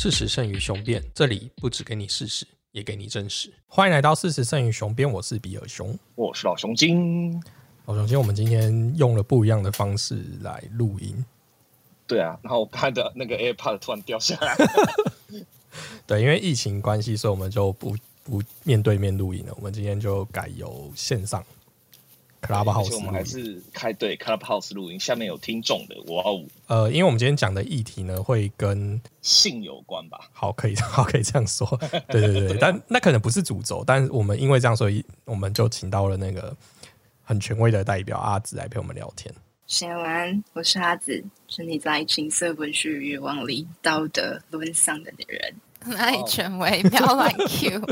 事实胜于雄辩，这里不只给你事实，也给你真实。欢迎来到事实胜于雄辩，我是比尔熊。我是老熊精。老熊精，我们今天用了不一样的方式来录音。对啊，然后我看的那个 AirPod 突然掉下来。对，因为疫情关系，所以我们就不不面对面录音了。我们今天就改由线上 Clubhouse 我们还。是开对 Clubhouse 录音，下面有听众的，哇哦，呃，因为我们今天讲的议题呢，会跟性有关吧？好，可以，好，可以这样说。对 对对，但那可能不是主轴，但是我们因为这样，所以我们就请到了那个很权威的代表阿紫来陪我们聊天。写完，我是阿紫，是你在情色文学欲望里道德沦丧的女人。哪里权威？不要乱 Q。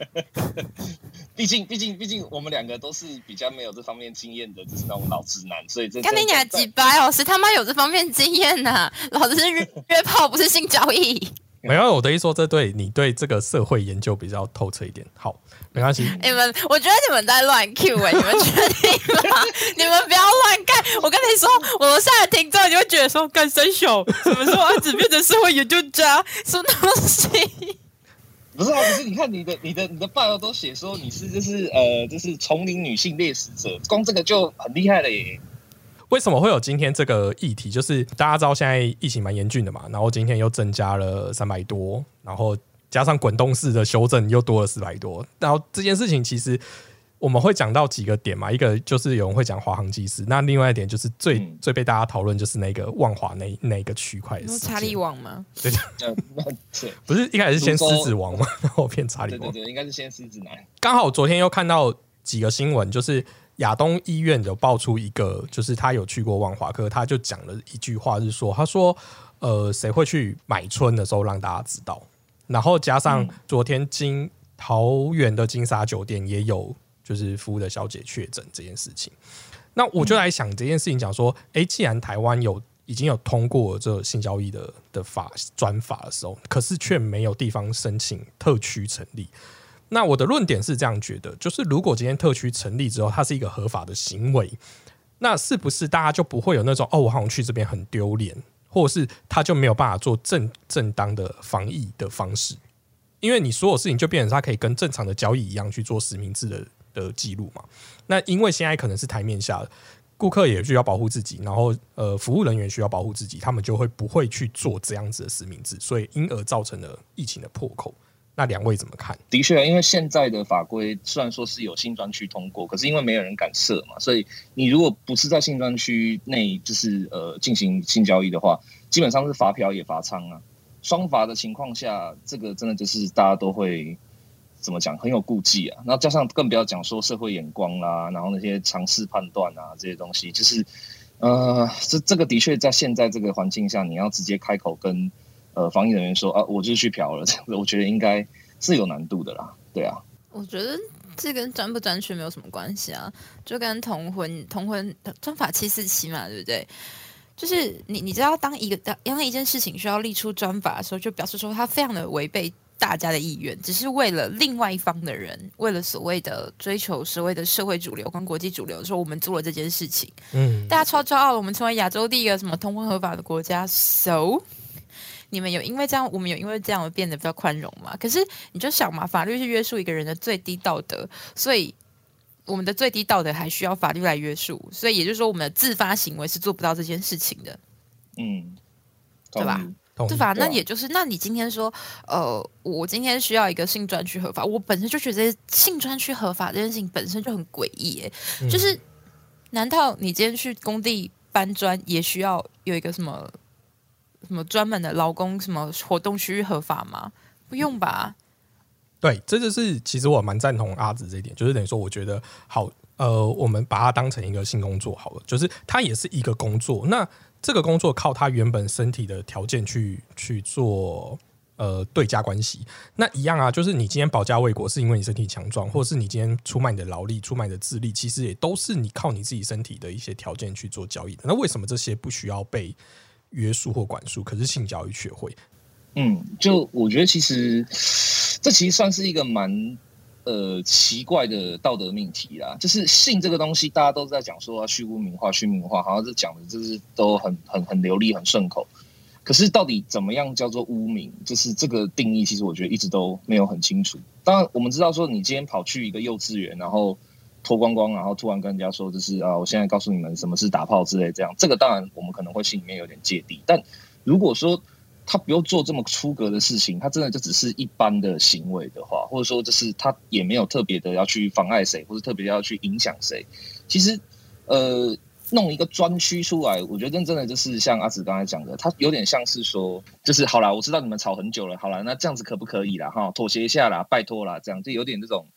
毕竟，毕竟，毕竟，我们两个都是比较没有这方面经验的，就是那种老直男，所以这看你俩在几掰哦，谁他妈有这方面经验呐、老子是约约炮，不是性交易。没有，我的意思说，这对你对这个社会研究比较透彻一点。好，没关系。你们，我觉得你们在乱 Q 哎、你们确定吗？你们不要乱干！我跟你说，我楼下的听众就会觉得说，干生小，什么时候阿紫变成社会研究家？什么东西？不是啊，不是，你看你的、你的、你的报道都写说你是就是呃，就是丛林女性猎食者，光这个就很厉害了耶。为什么会有今天这个议题？就是大家知道现在疫情蛮严峻的嘛，然后今天又增加了三百多，然后加上滚动式的修正又多了四百多，然后这件事情其实我们会讲到几个点嘛，一个就是有人会讲华航机师，那另外一点就是最、嗯。最被大家讨论就是那个万华那那一个区块查理王吗？对，对。不是一开始是先狮子王嘛，然后变查理王。对对，对，应该是先狮子男。刚好昨天又看到几个新闻，就是亚东医院有爆出一个，就是他有去过万华可，他就讲了一句话，是说，他说，呃，谁会去买春的时候让大家知道，然后加上昨天金桃园的金沙酒店也有就是服务的小姐确诊这件事情，那我就来想这件事情，讲说，诶，既然台湾有已经有通过这性交易的的法专法的时候，可是却没有地方申请特区成立。那我的论点是这样觉得，就是如果今天特区成立之后，它是一个合法的行为，那是不是大家就不会有那种哦，我好像去这边很丢脸，或者是他就没有办法做正正当的防疫的方式？因为你所有事情就变成他可以跟正常的交易一样去做实名制的的记录嘛。那因为现在可能是台面下的顾客也需要保护自己，然后呃服务人员需要保护自己，他们就会不会去做这样子的实名制，所以因而造成了疫情的破口。那两位怎么看？的确，因为现在的法规虽然说是有性专区通过，可是因为没有人敢设嘛，所以你如果不是在性专区内就是呃进行性交易的话，基本上是罚嫖也罚娼啊。双罚的情况下，这个真的就是大家都会怎么讲，很有顾忌啊。那加上更不要讲说社会眼光啦，然后那些常识判断啊这些东西，就是呃，这这个的确在现在这个环境下，你要直接开口跟呃防疫人员说啊，我就去嫖了，这样子，我觉得应该是有难度的啦。对啊，我觉得这跟专不专区没有什么关系啊，就跟同婚同婚专法七四七嘛，对不对？就是你你知道，当一个当当一件事情需要立出专法的时候，就表示说它非常的违背大家的意愿，只是为了另外一方的人，为了所谓的追求所谓的社会主流跟国际主流，说我们做了这件事情，嗯，大家超骄傲了，我们成为亚洲第一个什么通婚合法的国家，so。你们有因为这样，我们有因为这样而变得比较宽容吗？可是你就想嘛，法律是约束一个人的最低道德，所以我们的最低道德还需要法律来约束，所以也就是说，我们的自发行为是做不到这件事情的，嗯，对吧对吧？那也就是，那你今天说，呃，我今天需要一个性专区合法，我本身就觉得性专区合法这件事情本身就很诡异，耶。嗯就是难道你今天去工地搬砖也需要有一个什么什么专门的劳工什么活动区域合法吗？不用吧？对，这就是其实我蛮赞同阿紫这一点，就是等于说，我觉得好，呃，我们把它当成一个性工作好了，就是它也是一个工作。那这个工作靠他原本身体的条件去去做呃对家关系，那一样啊，就是你今天保家卫国是因为你身体强壮，或是你今天出卖你的劳力、出卖你的智力，其实也都是你靠你自己身体的一些条件去做交易的。那为什么这些不需要被约束或管束，可是性交易却会？嗯，就我觉得其实这其实算是一个蛮呃奇怪的道德命题啦。就是性这个东西，大家都在讲说要去污名化、去名化，好像是讲的就是都很很很流利、很顺口。可是到底怎么样叫做污名，就是这个定义，其实我觉得一直都没有很清楚。当然，我们知道说你今天跑去一个幼稚园，然后脱光光，然后突然跟人家说，就是啊，我现在告诉你们什么是打炮之类这样，这个当然我们可能会心里面有点芥蒂。但如果说他不用做这么出格的事情，他真的就只是一般的行为的话，或者说就是他也没有特别的要去妨碍谁，或者特别要去影响谁，其实呃。弄一个专区出来，我觉得真的就是像阿紫刚才讲的，他有点像是说，就是好啦，我知道你们吵很久了，好了，那这样子可不可以啦？哈，妥协一下啦，拜托啦，这样就有点这种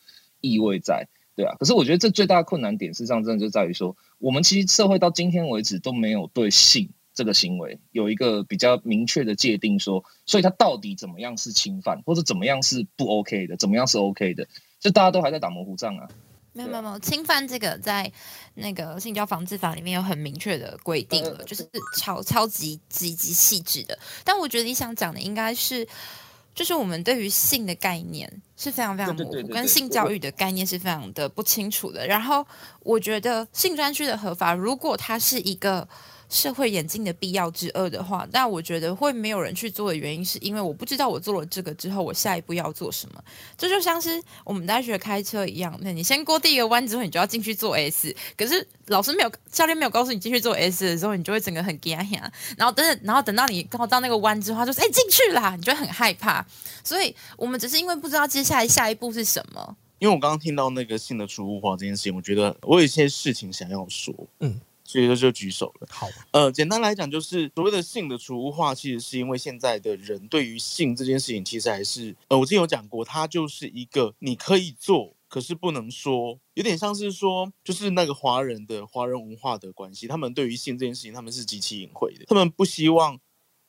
意味在，对啊。可是我觉得这最大的困难点，事实上真的就在于说，我们其实社会到今天为止都没有对性这个行为有一个比较明确的界定，说，所以它到底怎么样是侵犯，或者怎么样是不 OK 的，怎么样是 OK 的，就大家都还在打模糊仗啊。没有没有没有，侵犯这个在那个性交防治法里面有很明确的规定了，就是超超级极极细致的。但我觉得你想讲的应该是，就是我们对于性的概念是非常非常模糊，跟性教育的概念是非常的不清楚的。然后我觉得性专区的合法，如果它是一个。社会演进的必要之二的话，那我觉得会没有人去做的原因，是因为我不知道我做了这个之后，我下一步要做什么。这就像是我们大学开车一样，那你先过第一个弯之后，你就要进去做 S，可是老师没有，教练没有告诉你进去做 S 的时候，你就会整个很惊吓。然后等等，然后等到你刚好到那个弯之后，就说：“哎，进去啦！”你就会很害怕。所以我们只是因为不知道接下来下一步是什么。因为我刚刚听到那个性的出物化这件事情，我觉得我有一些事情想要说。嗯。所以说就举手了。好，呃，简单来讲，就是所谓的性的储物化，其实是因为现在的人对于性这件事情，其实还是呃，我之前有讲过，它就是一个你可以做，可是不能说，有点像是说，就是那个华人的华人文化的关系，他们对于性这件事情，他们是极其隐晦的，他们不希望，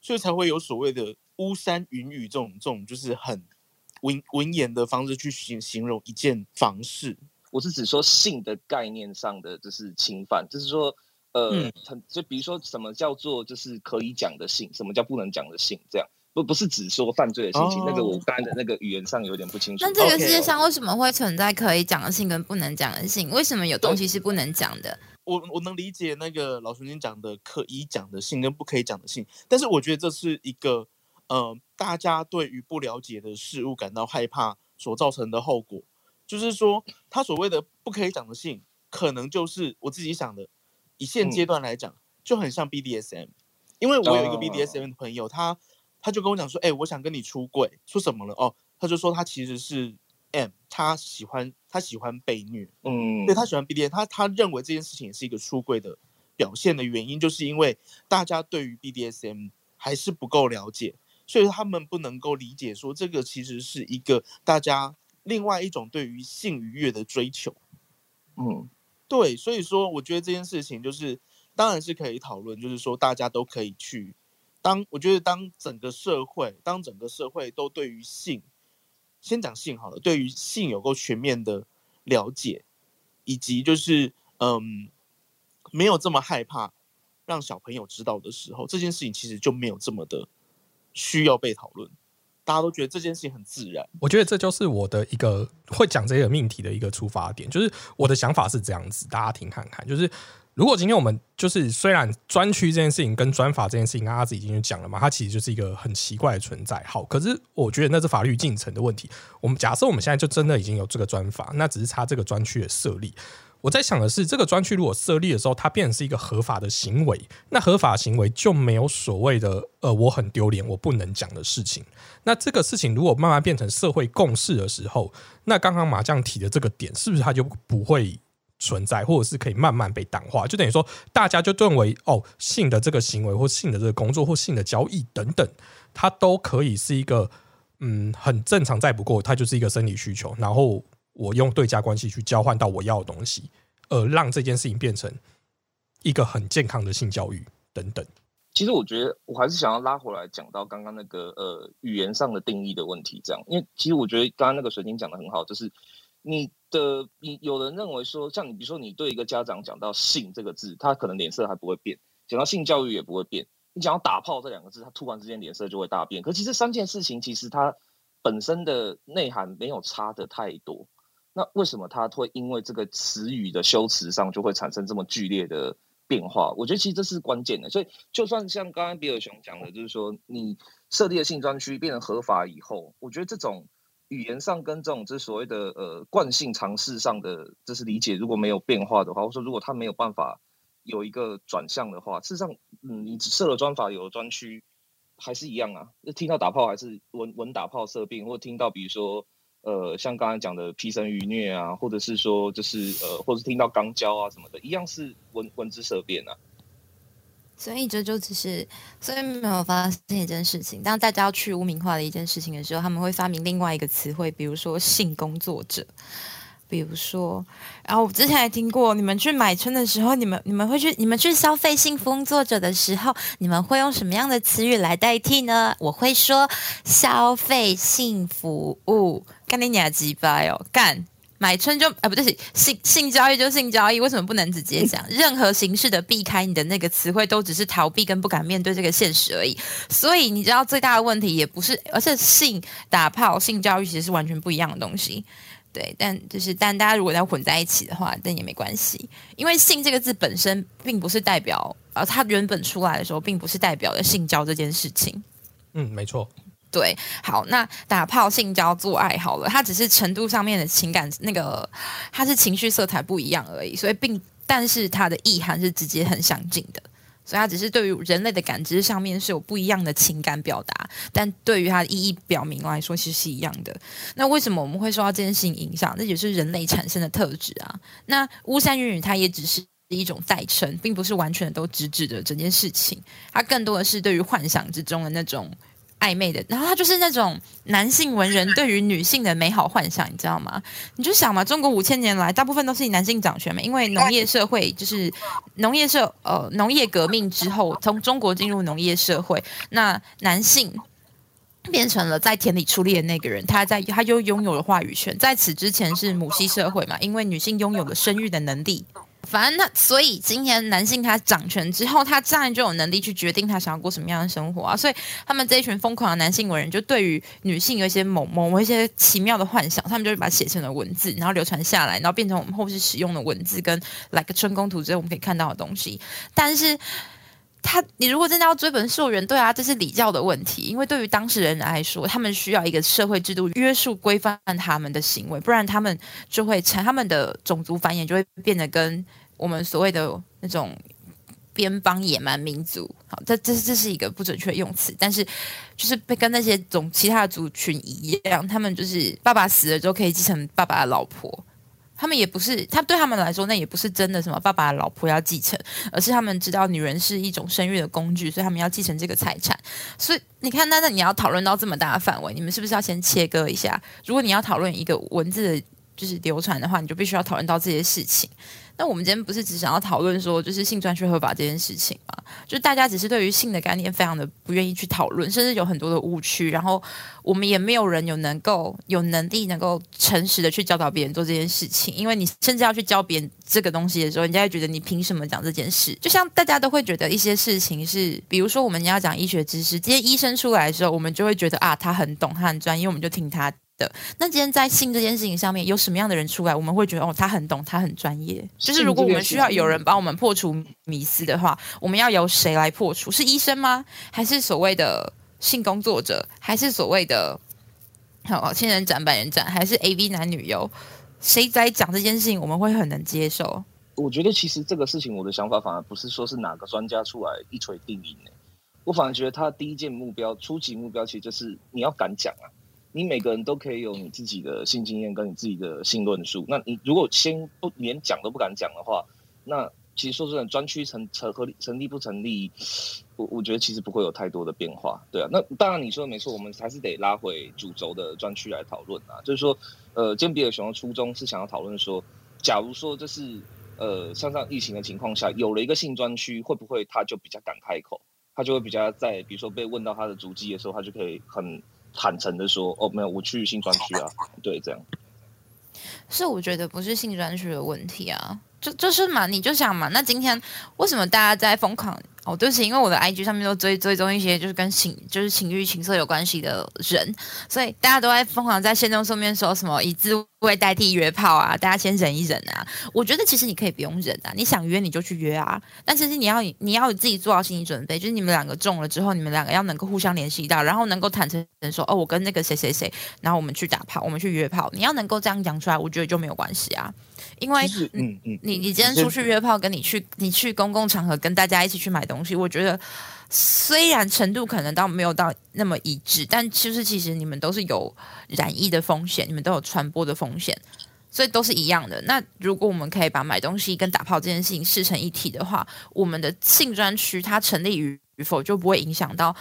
所以才会有所谓的巫山云雨这种这种，就是很文文言的方式去形形容一件房事。我是指说性的概念上的就是侵犯，就是说。呃，很就比如说什么叫做就是可以讲的性，什么叫不能讲的性，这样不不是只说犯罪的性情，那个我刚才的那个语言上有点不清楚。那这个世界上为什么会存在可以讲的性跟不能讲的性？为什么有东西是不能讲的？我我能理解那个老孙经讲的可以讲的性跟不可以讲的性，但是我觉得这是一个呃，大家对于不了解的事物感到害怕所造成的后果，就是说他所谓的不可以讲的性，可能就是我自己想的。以现阶段来讲，就很像 BDSM，因为我有一个 BDSM 的朋友，他他就跟我讲说，哎，我想跟你出柜，说什么了？哦，他就说他其实是 M，他喜欢他喜欢被虐，嗯，对他喜欢 BDSM，他他认为这件事情也是一个出柜的表现的原因，就是因为大家对于 BDSM 还是不够了解，所以他们不能够理解说这个其实是一个大家另外一种对于性愉悦的追求，嗯。对，所以说我觉得这件事情就是，当然是可以讨论，就是说大家都可以去当，我觉得当整个社会，当整个社会都对于性，先讲性好了，对于性有够全面的了解，以及就是嗯，没有这么害怕让小朋友知道的时候，这件事情其实就没有这么的需要被讨论。大家都觉得这件事情很自然，我觉得这就是我的一个会讲这个命题的一个出发点，就是我的想法是这样子，大家听看看。就是如果今天我们就是虽然专区这件事情跟专法这件事情，阿子已经讲了嘛，它其实就是一个很奇怪的存在。好，可是我觉得那是法律进程的问题。我们假设我们现在就真的已经有这个专法，那只是差这个专区的设立。我在想的是，这个专区如果设立的时候，它变成是一个合法的行为，那合法行为就没有所谓的呃，我很丢脸，我不能讲的事情。那这个事情如果慢慢变成社会共识的时候，那刚刚麻将提的这个点，是不是它就不会存在，或者是可以慢慢被淡化？就等于说，大家就认为哦，性的这个行为，或性的这个工作，或性的交易等等，它都可以是一个嗯很正常，再不过它就是一个生理需求，然后。我用对价关系去交换到我要的东西，而让这件事情变成一个很健康的性教育等等。其实我觉得我还是想要拉回来讲到刚刚那个呃语言上的定义的问题，这样，因为其实我觉得刚刚那个水晶讲的很好，就是你的你有人认为说，像你比如说你对一个家长讲到性这个字，他可能脸色还不会变；讲到性教育也不会变。你讲到打炮这两个字，他突然之间脸色就会大变。可其实三件事情其实它本身的内涵没有差的太多。那为什么他会因为这个词语的修辞上就会产生这么剧烈的变化。我觉得其实这是关键的。所以就算像刚刚比尔熊讲的，就是说你设立的性专区变成合法以后，我觉得这种语言上跟这种这所谓的呃惯性尝试上的这是理解，如果没有变化的话，或者说如果他没有办法有一个转向的话，事实上，嗯，你设了专法有了专区，还是一样啊。听到打炮还是闻闻打炮色病，或听到比如说。呃，像刚才讲的披身愚虐啊，或者是说就是呃，或是听到肛交啊什么的，一样是闻闻之色变啊。所以这就只是，所以没有发现一件事情。当大家要去污名化的一件事情的时候，他们会发明另外一个词汇，比如说性工作者。比如说，然后我之前还听过，你们去买春的时候，你们你们会去，你们去消费性工作者的时候，你们会用什么样的词语来代替呢？我会说消费性服务。干你娘鸡巴哦！干买春就啊，不对，性性交易就性交易，为什么不能直接讲？任何形式的避开你的那个词汇，都只是逃避跟不敢面对这个现实而已。所以你知道最大的问题也不是，而且性打炮、性教育其实是完全不一样的东西。对，但就是但大家如果要混在一起的话，但也没关系，因为性这个字本身并不是代表，呃，它原本出来的时候并不是代表的性交这件事情。嗯，没错。对，好，那打炮、性交、做爱好了，它只是程度上面的情感，那个它是情绪色彩不一样而已，所以并但是它的意涵是直接很相近的，所以它只是对于人类的感知上面是有不一样的情感表达，但对于它的意义表明来说，其实是一样的。那为什么我们会受到这件事情影响？那也是人类产生的特质啊。那巫山云雨它也只是一种代称，并不是完全都直指的整件事情，它更多的是对于幻想之中的那种。暧昧的，然后他就是那种男性文人对于女性的美好幻想，你知道吗？你就想嘛，中国五千年来大部分都是以男性掌权嘛，因为农业社会就是农业社呃农业革命之后，从中国进入农业社会，那男性变成了在田里出力的那个人，他在他又拥有了话语权。在此之前是母系社会嘛，因为女性拥有了生育的能力。反正他，所以今天男性他掌权之后，他自然就有能力去决定他想要过什么样的生活啊。所以他们这一群疯狂的男性文人，就对于女性有一些某某一些奇妙的幻想，他们就会把它写成了文字，然后流传下来，然后变成我们后续使用的文字，跟来个春宫图之类我们可以看到的东西。但是。他，你如果真的要追本溯源，对啊，这是礼教的问题。因为对于当事人来说，他们需要一个社会制度约束规范他们的行为，不然他们就会成他们的种族繁衍就会变得跟我们所谓的那种边邦野蛮民族，好，这这这是一个不准确的用词，但是就是被跟那些种其他的族群一样，他们就是爸爸死了之后可以继承爸爸的老婆。他们也不是，他对他们来说，那也不是真的什么爸爸老婆要继承，而是他们知道女人是一种生育的工具，所以他们要继承这个财产。所以你看，那那你要讨论到这么大的范围，你们是不是要先切割一下？如果你要讨论一个文字的就是流传的话，你就必须要讨论到这些事情。那我们今天不是只想要讨论说，就是性专区合法这件事情嘛？就大家只是对于性的概念非常的不愿意去讨论，甚至有很多的误区。然后我们也没有人有能够有能力能够诚实的去教导别人做这件事情。因为你甚至要去教别人这个东西的时候，人家会觉得你凭什么讲这件事？就像大家都会觉得一些事情是，比如说我们要讲医学知识，今天医生出来的时候，我们就会觉得啊，他很懂，他很专业，我们就听他。的那今天在性这件事情上面有什么样的人出来，我们会觉得哦，他很懂，他很专业。就是如果我们需要有人帮我们破除迷思的话，我们要由谁来破除？是医生吗？还是所谓的性工作者？还是所谓的好千人斩百人斩？还是 A V 男女优？谁在讲这件事情，我们会很能接受？我觉得其实这个事情，我的想法反而不是说是哪个专家出来一锤定音呢。我反而觉得他第一件目标、初级目标，其实就是你要敢讲啊。你每个人都可以有你自己的性经验跟你自己的性论述。那你如果先不连讲都不敢讲的话，那其实说真的，专区成成合成立不成立，我我觉得其实不会有太多的变化。对啊，那当然你说的没错，我们还是得拉回主轴的专区来讨论啊。就是说，呃，今天比尔熊的初衷是想要讨论说，假如说这是呃像这样疫情的情况下，有了一个性专区，会不会他就比较敢开口？他就会比较在比如说被问到他的足迹的时候，他就可以很。坦诚的说，哦，没有，我去新专区啊，对，这样。是我觉得不是性专区的问题啊，就就是嘛，你就想嘛，那今天为什么大家在疯狂？哦，对不起，因为我的 IG 上面都追追踪一些就是跟情就是情欲情色有关系的人，所以大家都在疯狂在线中上面说什么以自会代替约炮啊，大家先忍一忍啊。我觉得其实你可以不用忍啊，你想约你就去约啊。但其实你要你要自己做好心理准备，就是你们两个中了之后，你们两个要能够互相联系到，然后能够坦诚说，哦，我跟那个谁谁谁，然后我们去打炮，我们去约炮，你要能够这样讲出来，我觉得就没有关系啊。因为嗯嗯，你你今天出去约炮，跟你去你去公共场合跟大家一起去买东西，我觉得虽然程度可能到没有到那么一致，但其实其实你们都是有染疫的风险，你们都有传播的风险，所以都是一样的。那如果我们可以把买东西跟打炮这件事情视成一体的话，我们的性专区它成立与否就不会影响到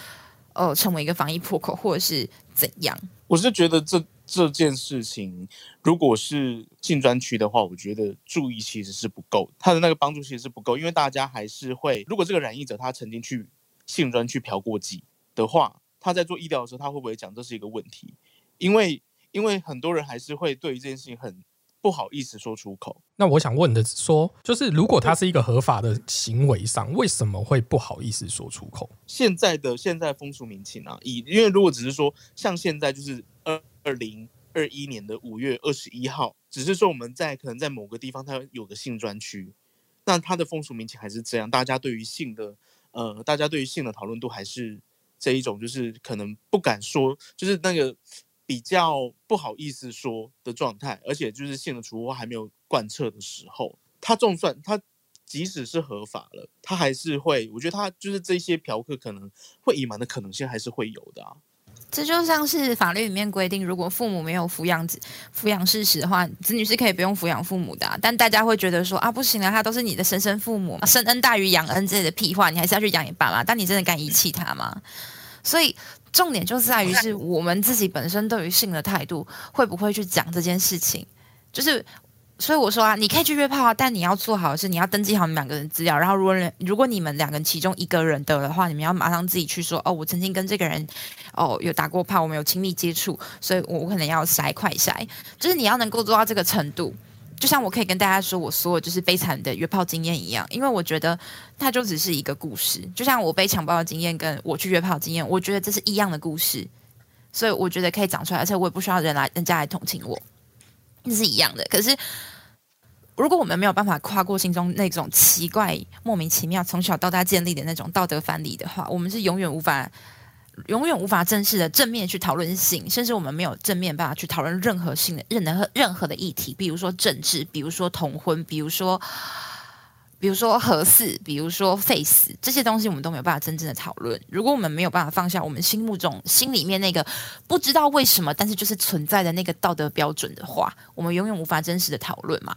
呃成为一个防疫破口或者是怎样。我是觉得这这件事情，如果是性专区的话，我觉得注意其实是不够，他的那个帮助其实是不够，因为大家还是会，如果这个染疫者他曾经去性专区嫖过妓的话，他在做医疗的时候，他会不会讲这是一个问题？因为因为很多人还是会对于这件事情很不好意思说出口。那我想问的是说，就是如果它是一个合法的行为上，为什么会不好意思说出口？现在的现在风俗民情啊，以因为如果只是说像现在就是二二零二一年的五月二十一号，只是说我们在可能在某个地方它有个性专区，那它的风俗民情还是这样，大家对于性的呃，大家对于性的讨论度还是这一种，就是可能不敢说，就是那个比较不好意思说的状态，而且就是性的处罚还没有贯彻的时候，它就算它即使是合法了，它还是会，我觉得它就是这些嫖客可能会隐瞒的可能性还是会有的啊。这就像是法律里面规定，如果父母没有抚养子抚养事实的话，子女是可以不用抚养父母的、但大家会觉得说啊，不行啊，他都是你的生身父母，生恩大于养恩之类的屁话，你还是要去养你爸妈。但你真的敢遗弃他吗？所以重点就在于是我们自己本身对于性的态度，会不会去讲这件事情？就是，所以我说啊，你可以去约炮啊，但你要做好的是，你要登记好你们两个人资料，然后如果如果你们两个人其中一个人得的话，你们要马上自己去说哦，我曾经跟这个人哦有打过炮，我们有亲密接触，所以我我可能要筛快筛，就是你要能够做到这个程度。就像我可以跟大家说我所有就是悲惨的约炮经验一样，因为我觉得它就只是一个故事，就像我被强暴的经验跟我去约炮的经验，我觉得这是一样的故事，所以我觉得可以讲出来，而且我也不需要人来人家来同情我，这是一样的。可是如果我们没有办法跨过心中那种奇怪、莫名其妙从小到大建立的那种道德藩篱的话，我们是永远无法。永远无法正式的正面去讨论性，甚至我们没有正面办法去讨论任何性的任何任何的议题，比如说政治，比如说同婚，比如说比如说核四，比如说废死这些东西，我们都没有办法真正的讨论。如果我们没有办法放下我们心目中心里面那个不知道为什么，但是就是存在的那个道德标准的话，我们永远无法真实的讨论嘛。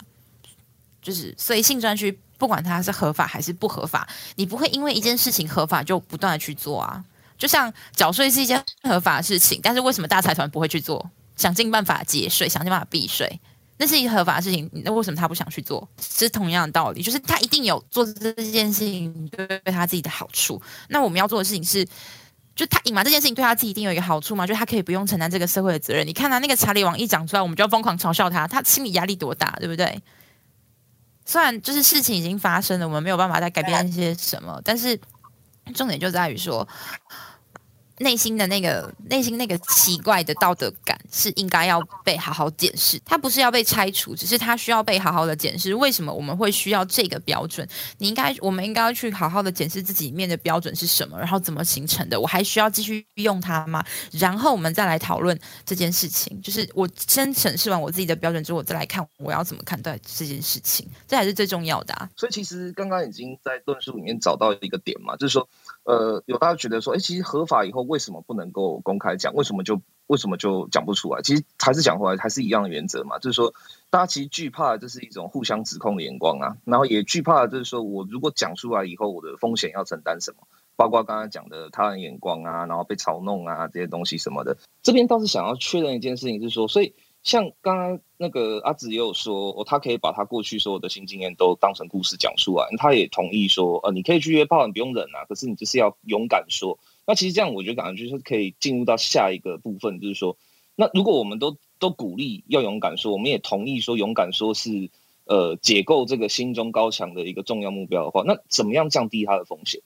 就是所以性专区不管它是合法还是不合法，你不会因为一件事情合法就不断的去做啊。就像缴税是一件合法的事情，但是为什么大财团不会去做？想尽办法节税，想尽办法避税，那是一个合法的事情，那为什么他不想去做？是同样的道理，就是他一定有做这件事情对他自己的好处。那我们要做的事情是，就他隐瞒这件事情对他自己一定有一个好处嘛？就他可以不用承担这个社会的责任。你看他那个查理王一讲出来，我们就要疯狂嘲笑他，他心理压力多大，对不对？虽然就是事情已经发生了，我们没有办法再改变一些什么，但是重点就在于说。内心的那个内心那个奇怪的道德感是应该要被好好检视，它不是要被拆除，只是它需要被好好的检视。为什么我们会需要这个标准？你应该，我们应该要去好好的检视自己里面的标准是什么，然后怎么形成的？我还需要继续用它吗？然后我们再来讨论这件事情。就是我先审视完我自己的标准之后，我再来看我要怎么看待这件事情，这才是最重要的啊。所以其实刚刚已经在论述里面找到一个点嘛，就是说。呃，有大家觉得说，哎，其实合法以后为什么不能够公开讲？为什么就为什么就讲不出来？其实还是讲回来，还是一样的原则嘛，就是说，大家其实惧怕这是一种互相指控的眼光啊，然后也惧怕就是说我如果讲出来以后，我的风险要承担什么？包括刚刚讲的他人眼光啊，然后被嘲弄啊这些东西什么的。这边倒是想要确认一件事情，是说，所以。像刚刚那个阿紫也有说，哦，他可以把他过去所有的新经验都当成故事讲出来。他也同意说，呃，你可以去约炮，你不用忍啊，可是你就是要勇敢说。那其实这样，我觉得感觉就是可以进入到下一个部分，就是说，那如果我们都都鼓励要勇敢说，我们也同意说勇敢说是呃解构这个心中高墙的一个重要目标的话，那怎么样降低它的风险？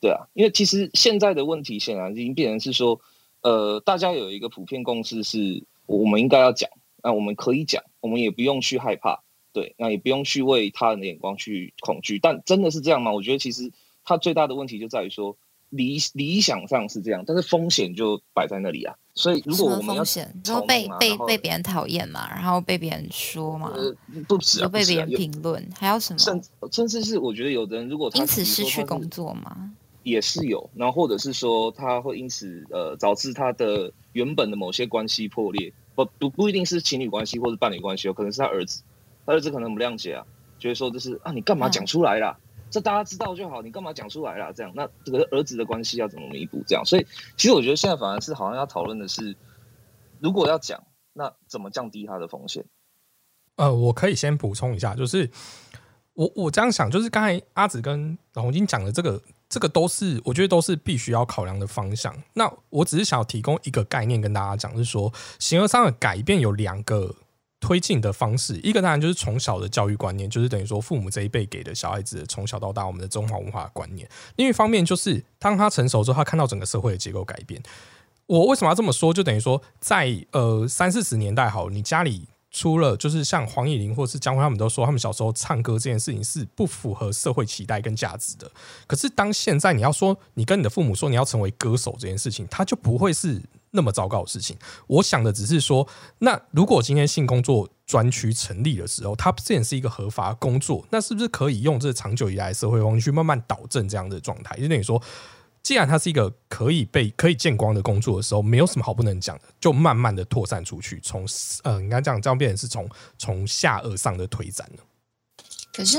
对啊，因为其实现在的问题显然已经变成是说，呃，大家有一个普遍共识是。我们应该要讲，那我们可以讲，我们也不用去害怕，对，那也不用去为他人的眼光去恐惧。但真的是这样吗？我觉得其实他最大的问题就在于说。理理想上是这样，但是风险就摆在那里啊。所以如果我们要风险，就被被被别人讨厌嘛，然后被别人说嘛，呃，不止啊，被别人评论，还有什么？甚甚至是我觉得有的人如果因此失去工作嘛，也是有。然后或者是说他会因此呃导致他的原本的某些关系破裂，不不不一定是情侣关系或者伴侣关系，有可能是他儿子，他儿子可能不谅解啊，觉得说就是啊你干嘛讲出来啦？这大家知道就好，你干嘛讲出来啦？这样，那这个儿子的关系要怎么弥补？这样，所以其实我觉得现在反而是好像要讨论的是，如果要讲，那怎么降低他的风险？呃，我可以先补充一下，就是我我这样想，就是刚才阿紫跟老红金讲的这个，这个都是我觉得都是必须要考量的方向。那我只是想要提供一个概念跟大家讲，是说形而上的改变有两个。推进的方式，一个当然就是从小的教育观念，就是等于说父母这一辈给的小孩子从小到大我们的中华文化观念。另一方面，就是当他成熟之后，他看到整个社会的结构改变。我为什么要这么说？就等于说，在呃三四十年代，好，你家里。除了就是像黄以玲或是江辉他们都说，他们小时候唱歌这件事情是不符合社会期待跟价值的。可是当现在你要说你跟你的父母说你要成为歌手这件事情，他就不会是那么糟糕的事情。我想的只是说，那如果今天性工作专区成立的时候，它这也是一个合法工作，那是不是可以用这长久以来社会风气慢慢导正这样的状态？就等于说。既然它是一个可以被可以见光的工作的时候，没有什么好不能讲的，就慢慢的扩散出去，从呃，应该这样这样变成是从从下而上的推展。可是，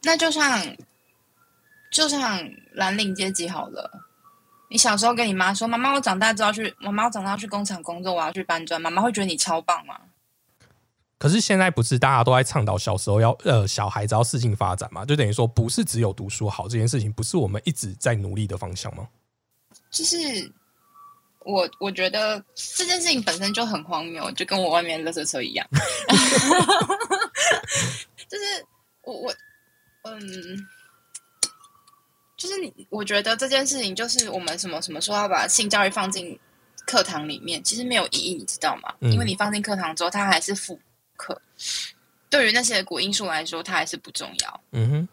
那就像就像蓝领阶级好了，你小时候跟你妈说：“妈妈，我长大之后去，妈妈我长大要去工厂工作，我要去搬砖。”妈妈会觉得你超棒吗？可是现在不是大家都在倡导小时候要呃小孩子要适性发展嘛？就等于说不是只有读书好这件事情，不是我们一直在努力的方向吗？就是我我觉得这件事情本身就很荒谬，就跟我外面的垃圾车一样。就是我我嗯，就是你我觉得这件事情就是我们什么什么说要把性教育放进课堂里面，其实没有意义，你知道吗？因为你放进课堂之后，它还是辅。课对于那些古因素来说，它还是不重要。嗯哼，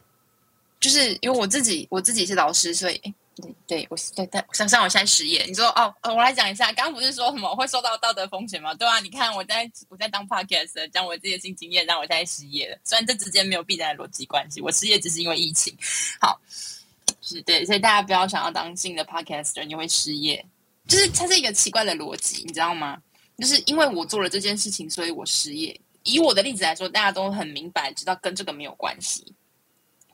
就是因为我自己，我自己是老师，所以对对，我对对，上上我现在失业。你说哦，我来讲一下，刚刚不是说什么会受到道德风险吗？对啊，你看我在我在当 podcast 讲我自己的新经验，让我现在失业了。虽然这之间没有必然的逻辑关系，我失业只是因为疫情。好，是对，所以大家不要想要当新的 podcaster，你会失业，就是它是一个奇怪的逻辑，你知道吗？就是因为我做了这件事情，所以我失业。以我的例子来说，大家都很明白，知道跟这个没有关系。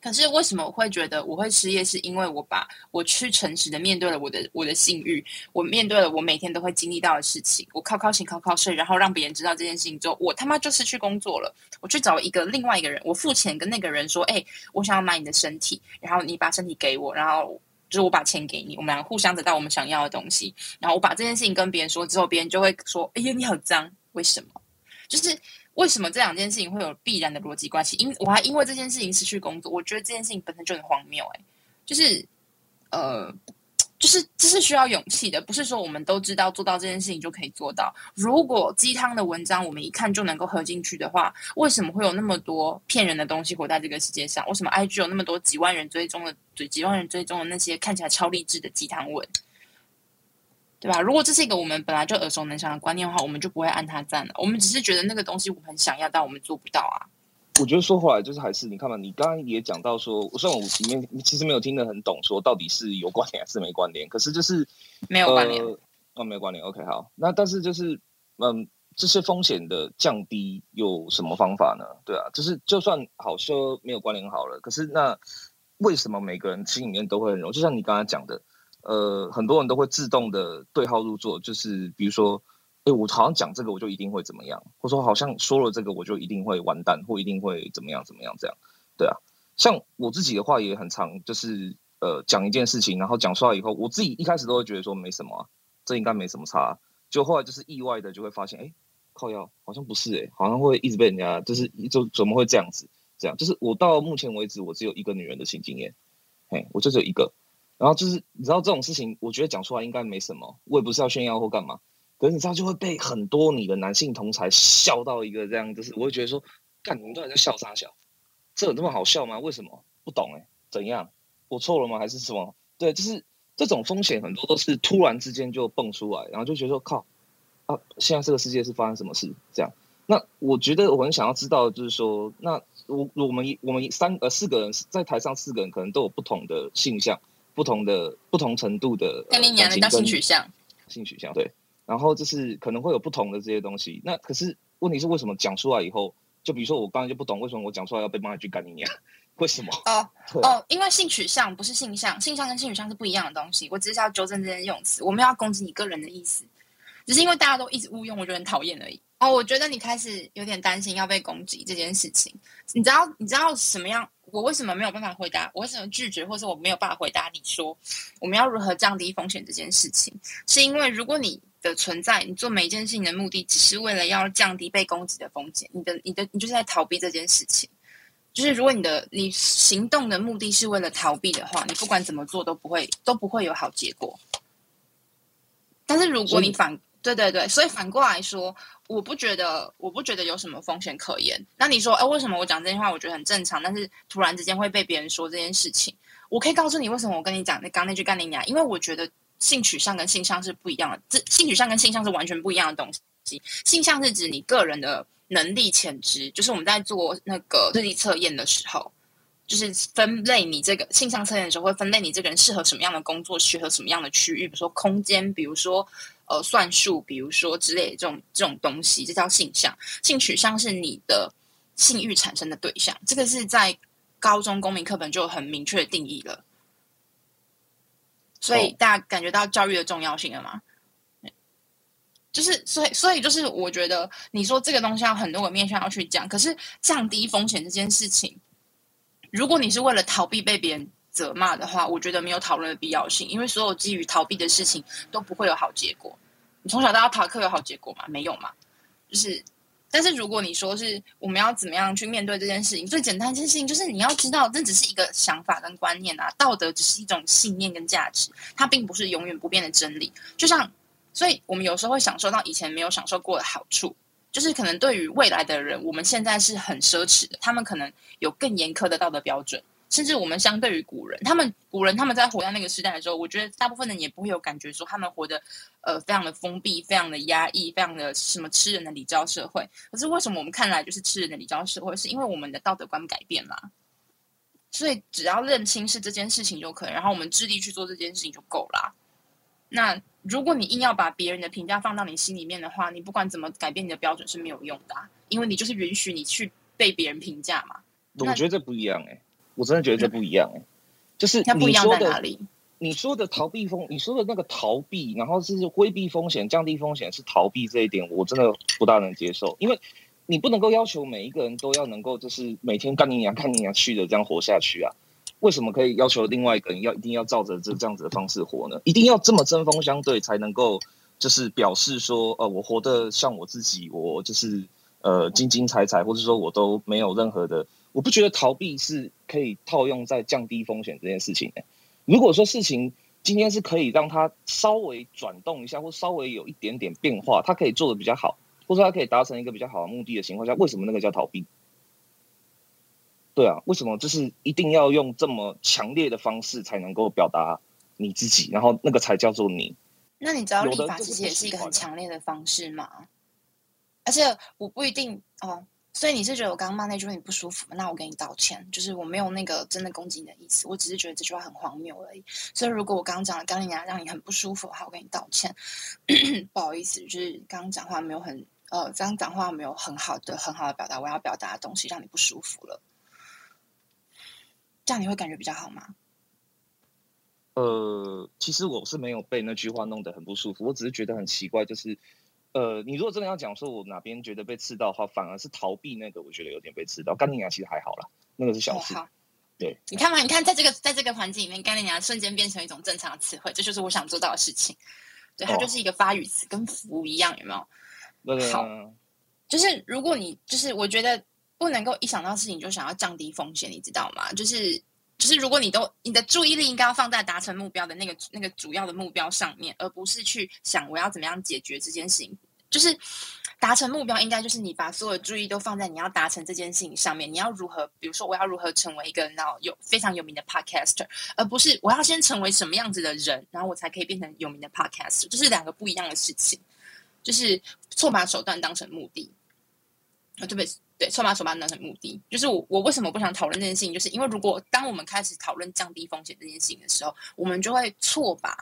可是为什么我会觉得我会失业？是因为我把我去诚实的面对了我的我的性欲，我面对了我每天都会经历到的事情。我靠靠醒靠靠睡，然后让别人知道这件事情之后，我他妈就失去工作了。我去找一个另外一个人，我付钱跟那个人说：“哎，我想要买你的身体，然后你把身体给我，然后就是我把钱给你，我们两个互相得到我们想要的东西。”然后我把这件事情跟别人说之后，别人就会说：“哎呀，你好脏，为什么？”就是。为什么这两件事情会有必然的逻辑关系？因我还因为这件事情失去工作，我觉得这件事情本身就很荒谬。哎，就是，呃，就是这是需要勇气的，不是说我们都知道做到这件事情就可以做到。如果鸡汤的文章我们一看就能够喝进去的话，为什么会有那么多骗人的东西活在这个世界上？为什么 IG 有那么多几万人追踪的、几几万人追踪的那些看起来超励志的鸡汤文？对吧？如果这是一个我们本来就耳熟能详的观念的话，我们就不会按它赞了。我们只是觉得那个东西我们很想要，但我们做不到啊。我觉得说回来就是还是你看嘛，你刚刚也讲到说，虽然我里面其实没有听得很懂，说到底是有关联还是没关联。可是就是没有关联，哦，没有关联。OK，好，那但是就是嗯，这些风险的降低有什么方法呢？对啊，就是就算好说没有关联好了，可是那为什么每个人心里面都会很容？就像你刚才讲的。呃，很多人都会自动的对号入座，就是比如说，哎，我好像讲这个我就一定会怎么样，或者说好像说了这个我就一定会完蛋，或一定会怎么样怎么样这样，对啊。像我自己的话也很常，就是呃讲一件事情，然后讲出来以后，我自己一开始都会觉得说没什么，这应该没什么差，就后来就是意外的就会发现，哎，靠药好像不是哎，好像会一直被人家就是就怎么会这样子？这样就是我到目前为止我只有一个女人的性经验，嘿，我就只有一个。然后就是你知道这种事情，我觉得讲出来应该没什么，我也不是要炫耀或干嘛。可是你知道就会被很多你的男性同才笑到一个这样，就是我会觉得说，干你们到底在笑啥笑？这有那么好笑吗？为什么？不懂哎、怎样？我错了吗？还是什么？对，就是这种风险很多都是突然之间就蹦出来，然后就觉得说靠啊，现在这个世界是发生什么事？这样。那我觉得我很想要知道，就是说，那我我们我们三呃四个人在台上四个人可能都有不同的性向，不同的不同程度的呃跟你讲的叫性取向，性取向对，然后就是可能会有不同的这些东西。那可是问题是为什么讲出来以后，就比如说我刚才就不懂为什么我讲出来要被骂一句干你娘？为什么？哦对哦，因为性取向不是性向，性向跟性取向是不一样的东西。我只是要纠正这些用词，我没有要攻击你个人的意思，只是因为大家都一直误用，我觉得很讨厌而已。哦，我觉得你开始有点担心要被攻击这件事情。你知道你知道什么样？我为什么没有办法回答？我为什么拒绝，或者我没有办法回答你说我们要如何降低风险这件事情？是因为如果你的存在，你做每一件事情的目的只是为了要降低被攻击的风险，你的你的你就是在逃避这件事情。就是如果你的你行动的目的是为了逃避的话，你不管怎么做都不会都不会有好结果。但是如果你反对对对，所以反过来说，我不觉得我不觉得有什么风险可言。那你说，哎，为什么我讲这句话我觉得很正常，但是突然之间会被别人说这件事情？我可以告诉你为什么我跟你讲那刚那句干你娘，因为我觉得性取向跟性向是不一样的，这性取向跟性向是完全不一样的东西。性向是指你个人的能力潜质，就是我们在做那个智力测验的时候，就是分类你这个性向测验的时候，会分类你这个人适合什么样的工作，适合什么样的区域，比如说空间，比如说呃算术，比如说之类的这种这种东西，这叫性向。性取向是你的性欲产生的对象，这个是在高中公民课本就很明确的定义了。所以哦大家感觉到教育的重要性了吗？就是，所以，所以就是，我觉得你说这个东西要很多个面向要去讲，可是降低风险这件事情，如果你是为了逃避被别人责骂的话，我觉得没有讨论的必要性，因为所有基于逃避的事情都不会有好结果。你从小到大逃课有好结果吗？没有嘛。就是，但是如果你说是我们要怎么样去面对这件事情，最简单一件事情就是你要知道，这只是一个想法跟观念啊，道德只是一种信念跟价值，它并不是永远不变的真理。就像，所以我们有时候会享受到以前没有享受过的好处。就是可能对于未来的人，我们现在是很奢侈的，他们可能有更严苛的道德标准，甚至我们相对于古人，他们古人他们在活在那个时代的时候，我觉得大部分人也不会有感觉说他们活得呃非常的封闭、非常的压抑、非常的什么吃人的礼教社会。可是为什么我们看来就是吃人的礼教社会？是因为我们的道德观改变啦。所以只要认清是这件事情就可以，然后我们致力去做这件事情就够啦。那如果你硬要把别人的评价放到你心里面的话，你不管怎么改变你的标准是没有用的、啊，因为你就是允许你去被别人评价嘛。那我觉得这不一样哎、我真的觉得这不一样哎、就是你说的？你说的逃避风，你说的那个逃避，然后是规避风险、降低风险是逃避这一点，我真的不大能接受，因为你不能够要求每一个人都要能够就是每天干你娘干你娘去的这样活下去啊。为什么可以要求另外一个人要一定要照着这这样子的方式活呢？一定要这么针锋相对才能够就是表示说，呃，我活得像我自己，我就是呃精精彩彩，或者说我都没有任何的，我不觉得逃避是可以套用在降低风险这件事情、欸。如果说事情今天是可以让它稍微转动一下，或稍微有一点点变化，它可以做的比较好，或者说它可以达成一个比较好的目的的情况下，为什么那个叫逃避？对啊，为什么就是一定要用这么强烈的方式才能够表达你自己，然后那个才叫做你？那你知道立法其实也是一个很强烈的方式吗？而且我不一定哦，所以你是觉得我刚刚骂那句话你不舒服吗？那我给你道歉，就是我没有那个真的攻击你的意思，我只是觉得这句话很荒谬而已。所以如果我刚刚讲的刚你牙让你很不舒服的话，我给你道歉，不好意思，就是刚刚讲话没有很呃，刚刚讲话没有很好的很好的表达我要表达的东西，让你不舒服了，这样你会感觉比较好吗？呃，其实我是没有被那句话弄得很不舒服，我只是觉得很奇怪，就是呃，你如果真的要讲说我哪边觉得被刺到的话，反而是逃避那个，我觉得有点被刺到。干你娘其实还好啦，那个是小哦，事。对，你看嘛，你看，在这个在这个环境里面，概念牙瞬间变成一种正常的词汇，这就是我想做到的事情。对，它哦就是一个发语词，跟服务一样，有没有？那个好就是如果你就是我觉得不能够一想到事情就想要降低风险，你知道吗？就是就是如果你都你的注意力应该要放在达成目标的那个那个主要的目标上面，而不是去想我要怎么样解决这件事情。就是达成目标，应该就是你把所有注意都放在你要达成这件事情上面。你要如何，比如说我要如何成为一个然后有非常有名的 podcaster，而不是我要先成为什么样子的人，然后我才可以变成有名的 podcaster，这是两个不一样的事情。就是错把手段当成目的，啊，对不对？对，错把手段当成目的，就是我我为什么不想讨论这件事情？就是因为如果当我们开始讨论降低风险这件事情的时候，我们就会错把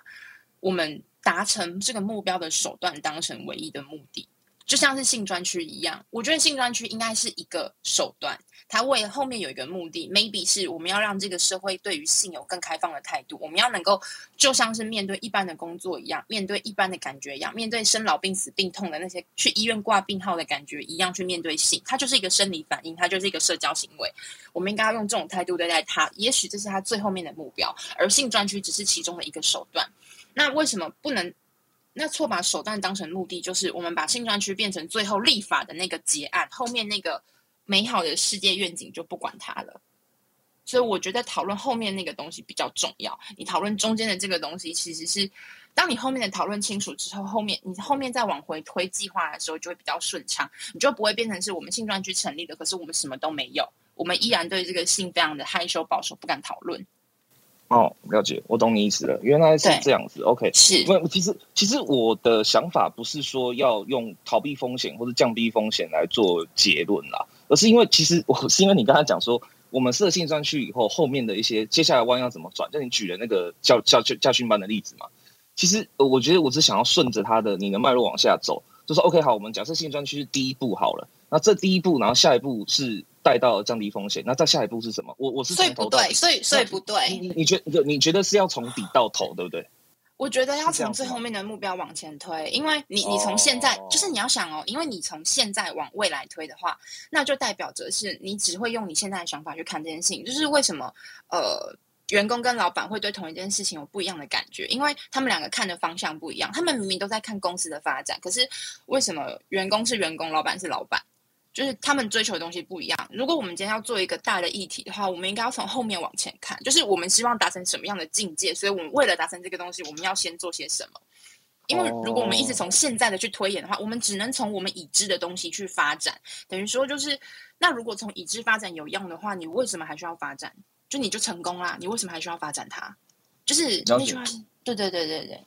我们达成这个目标的手段当成唯一的目的。就像是性专区一样，我觉得性专区应该是一个手段，它为后面有一个目的，maybe 是我们要让这个社会对于性有更开放的态度，我们要能够就像是面对一般的工作一样，面对一般的感觉一样，面对生老病死病痛的那些去医院挂病号的感觉一样去面对性，它就是一个生理反应，它就是一个社交行为，我们应该要用这种态度对待它，也许这是它最后面的目标，而性专区只是其中的一个手段，那为什么不能？那错把手段当成目的，就是我们把性专区变成最后立法的那个结案，后面那个美好的世界愿景就不管它了。所以我觉得讨论后面那个东西比较重要。你讨论中间的这个东西，其实是当你后面的讨论清楚之后，后面你后面再往回推计划的时候，就会比较顺畅，你就不会变成是我们性专区成立了，可是我们什么都没有，我们依然对这个性非常的害羞保守，不敢讨论。哦，了解，我懂你意思了。原来是这样子，OK。是，不，其实其实我的想法不是说要用逃避风险或者降低风险来做结论啦，而是因为其实我是因为你刚才讲说，我们设性专区以后，后面的一些接下来弯要怎么转，就你举了那个教教教教训班的例子嘛。其实我觉得我只想要顺着他的你的脉络往下走，就说 OK 好，我们假设性专区是第一步好了，那这第一步，然后下一步是。带到降低风险，那再下一步是什么？我我是所以不对，所以所以不对。你你觉得你觉得是要从底到头，对不对？我觉得要从最后面的目标往前推，因为你你从现在就是你要想哦，因为你从现在往未来推的话，那就代表着是你只会用你现在的想法去看这件事情。就是为什么呃？员工跟老板会对同一件事情有不一样的感觉，因为他们两个看的方向不一样。他们明明都在看公司的发展，可是为什么员工是员工，老板是老板？就是他们追求的东西不一样。如果我们今天要做一个大的议题的话，我们应该要从后面往前看，就是我们希望达成什么样的境界，所以我们为了达成这个东西，我们要先做些什么。因为如果我们一直从现在的去推演的话，我们只能从我们已知的东西去发展。等于说，就是那如果从已知发展有用的话，你为什么还需要发展？就你就成功啦，你为什么还需要发展它？就是那句话，对对对对对。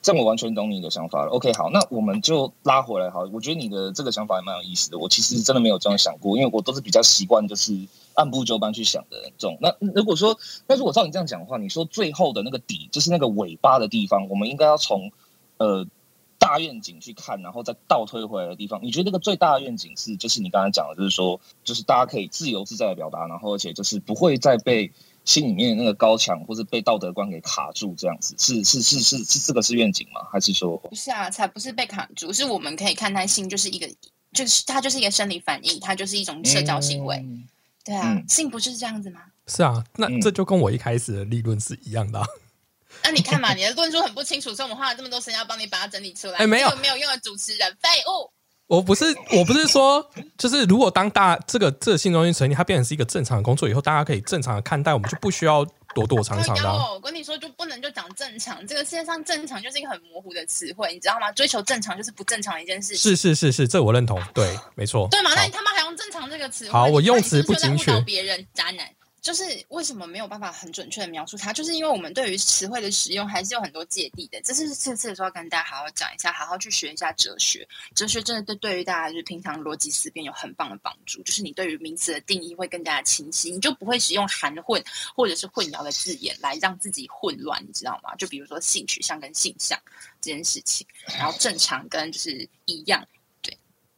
这我完全懂你的想法了。OK，好，那我们就拉回来。好，我觉得你的这个想法也蛮有意思的。我其实真的没有这样想过，因为我都是比较习惯就是按部就班去想的这种。那如果说，那如果照你这样讲的话，你说最后的那个底，就是那个尾巴的地方，我们应该要从呃大愿景去看，然后再倒推回来的地方。你觉得那个最大的愿景是，就是你刚才讲的，就是说，就是大家可以自由自在的表达，然后而且就是不会再被。心里面那个高墙，或是被道德观给卡住，这样子是是是是是这个是愿景吗？还是说不是啊？才不是被卡住，是我们可以看待性就是一个，就是它就是一个生理反应，它就是一种社交行为。对啊，性不就是这样子吗？是啊，那这就跟我一开始的立论是一样的。那你看嘛，你的论述很不清楚，所以我们花了这么多时间要帮你把它整理出来。哎，没有没有用的主持人废物。我不是，我不是说，就是如果当大这个这个性中心成立，它变成是一个正常的工作以后，大家可以正常的看待，我们就不需要躲躲藏藏的。我跟你说，就不能就讲正常，这个世界上正常就是一个很模糊的词汇，你知道吗？追求正常就是不正常的一件事情。是是是是，这我认同，对，没错。对嘛？那你他妈还用正常这个词？好，我用词不精确。别人渣男。就是为什么没有办法很准确的描述它，就是因为我们对于词汇的使用还是有很多芥蒂的。这是这次的时候跟大家好好讲一下，好好去学一下哲学。哲学真的对对于大家就是平常逻辑思辨有很棒的帮助。就是你对于名词的定义会更加的清晰，你就不会使用含混或者是混淆的字眼来让自己混乱，你知道吗？就比如说性取向跟性向这件事情，然后正常跟就是一样，对，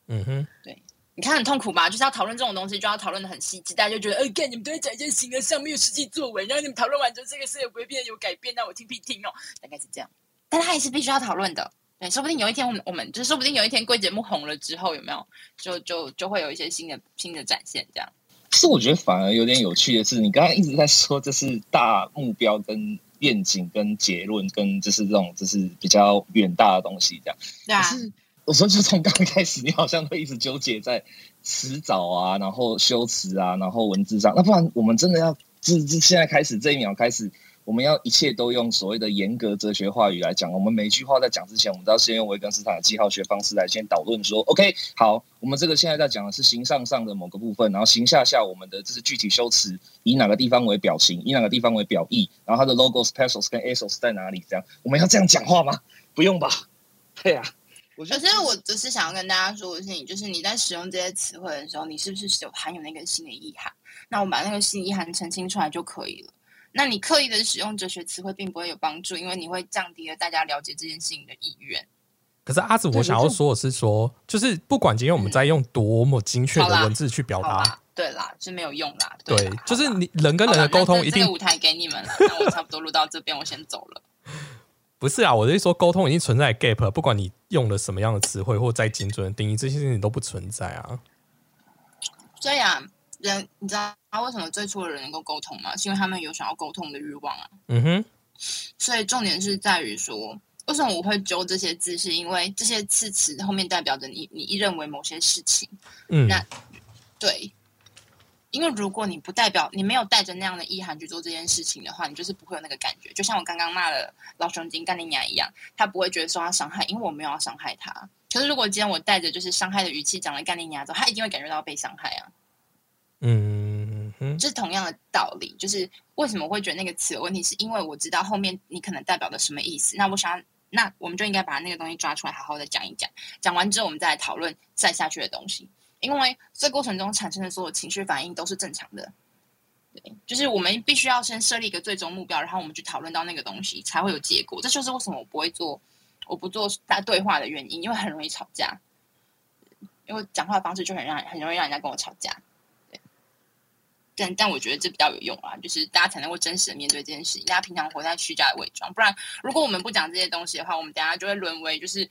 嗯哼，对。你看很痛苦吧？就是要讨论这种东西，就要讨论的很细致，大家就觉得，哎，看你们都在讲一些形而上，没有实际作为，然后你们讨论完之后，这个事有会变有改变，那我听不听哦，大概是这样。但他也是必须要讨论的，对，说不定有一天我们我们就说不定有一天贵节目红了之后，有没有就就就会有一些新的新的展现，这样。是我觉得反而有点有趣的是，你刚刚一直在说这是大目标跟愿景跟结论跟就是这种就是比较远大的东西，这样。对啊。我说，就从刚开始，你好像会一直纠结在词藻啊，然后修辞啊，然后文字上。那不然，我们真的要自自现在开始这一秒开始，我们要一切都用所谓的严格哲学话语来讲。我们每句话在讲之前，我们都要先用维根斯坦的记号学方式来先导论说，OK，好，我们这个现在在讲的是形上上的某个部分，然后形下下我们的这是具体修辞，以哪个地方为表情，以哪个地方为表意，然后它的 logos、pesos 跟 asos 在哪里？这样我们要这样讲话吗？不用吧？对啊。我觉得可是我只是想要跟大家说的事情，就是你在使用这些词汇的时候，你是不是有含有那个新的意涵？那我们把那个新意涵澄清出来就可以了。那你刻意的使用哲学词汇，并不会有帮助，因为你会降低了大家了解这件事情的意愿。可是阿紫，我想要说的是说，就是不管今天我们在用多么精确的文字去表达，对啦，是没有用啦。对啦，就是你人跟人的沟通一定舞台给你们了，那我差不多录到这边，我先走了。不是啊，我的意思说沟通已经存在 gap，不管你用了什么样的词汇或再精准的定义，这些事情都不存在啊。所以啊，人你知道为什么最初的人能够沟通吗？是因为他们有想要沟通的欲望啊。嗯哼，所以重点是在于说，为什么我会揪这些字，是因为这些字词后面代表着你你认为某些事情。嗯，那对，因为如果你不代表你没有带着那样的意涵去做这件事情的话，你就是不会有那个感觉。就像我刚刚骂了老熊精干你娘一样，他不会觉得受到伤害，因为我没有要伤害他。可是如果今天我带着就是伤害的语气讲了干你娘之后，他一定会感觉到被伤害啊。嗯哼，这是同样的道理，就是为什么会觉得那个词有问题，是因为我知道后面你可能代表的什么意思。那我想要，那我们就应该把那个东西抓出来，好好的讲一讲。讲完之后，我们再来讨论再下去的东西。因为这过程中产生的所有情绪反应都是正常的。对，就是我们必须要先设立一个最终目标，然后我们去讨论到那个东西，才会有结果。这就是为什么我不会做，我不做大对话的原因，因为很容易吵架。因为讲话的方式就很让很容易让人家跟我吵架。对但但我觉得这比较有用啊，就是大家才能够真实的面对这件事。大家平常活在虚假的伪装，不然如果我们不讲这些东西的话，我们等下就会沦为就是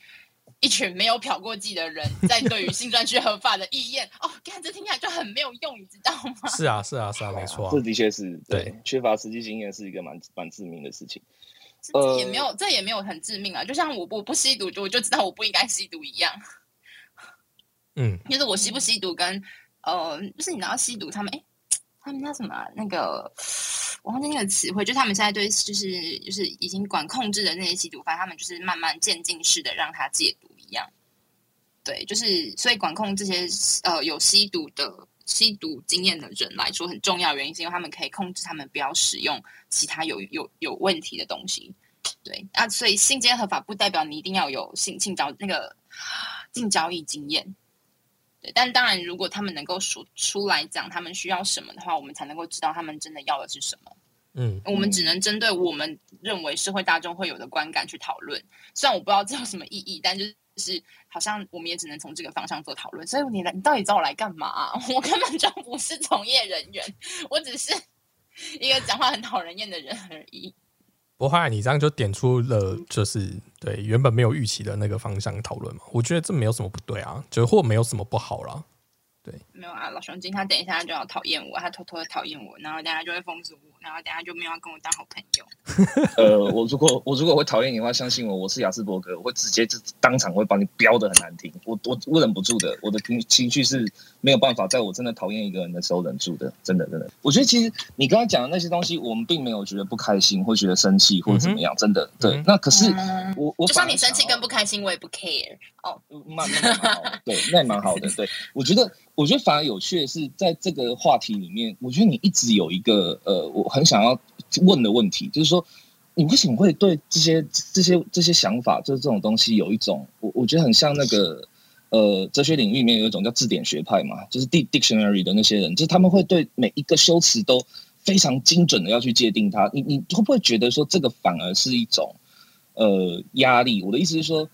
一群没有漂过剂的人，在对于性专区合法的意见。哦，看这听起来就很没有用，你知道吗？是啊，是啊，是啊，没错啊、这的确是对对缺乏实际经验是一个蛮蛮致命的事情。这也没有，这也没有很致命啊。就像我我不吸毒，就我就知道我不应该吸毒一样。嗯，就是我吸不吸毒跟呃，就是你拿到吸毒，他们哎，他们叫什么、那个我忘记那个词汇，就他们现在对就是就是已经管控制的那些吸毒犯，他们就是慢慢渐进式的让他戒毒一样。对，就是所以管控这些呃有吸毒的吸毒经验的人来说很重要，原因是因为他们可以控制他们不要使用其他有有有问题的东西。对，啊，所以性间合法不代表你一定要有性性交那个性交易经验。对，但当然，如果他们能够说出来讲他们需要什么的话，我们才能够知道他们真的要的是什么。嗯，我们只能针对我们认为社会大众会有的观感去讨论。虽然我不知道这有什么意义，但就是好像我们也只能从这个方向做讨论。所以你来，你到底找我来干嘛啊、我根本就不是从业人员，我只是一个讲话很讨人厌的人而已。不过后来你这样就点出了，就是对原本没有预期的那个方向讨论嘛，我觉得这没有什么不对啊，就或没有什么不好了。没有啊，老熊精他等一下就要讨厌我，他偷偷的讨厌我，然后等下就会封锁我，然后等下就没有要跟我当好朋友。呃，我如果我如果会讨厌你的话，相信我，我是雅斯伯格，我会直接就当场会把你标的很难听，我我我忍不住的，我的情情绪是没有办法在我真的讨厌一个人的时候忍住的，真的真的。我觉得其实你刚才讲的那些东西，我们并没有觉得不开心，或觉得生气，或者怎么样，真的对嗯。那可是嗯我我就算你生气跟不开心，我也不 care。哦，蛮那蛮好的，对，那也蛮好的。对我觉得，我觉得反而有趣的是，在这个话题里面，我觉得你一直有一个呃，我很想要问的问题，就是说，你为什么会对这些这些这些想法，就是这种东西有一种，我我觉得很像那个呃，哲学领域里面有一种叫字典学派嘛，就是 d dictionary 的那些人，就是他们会对每一个修辞都非常精准的要去界定它。你你会不会觉得说，这个反而是一种呃压力？我的意思是说。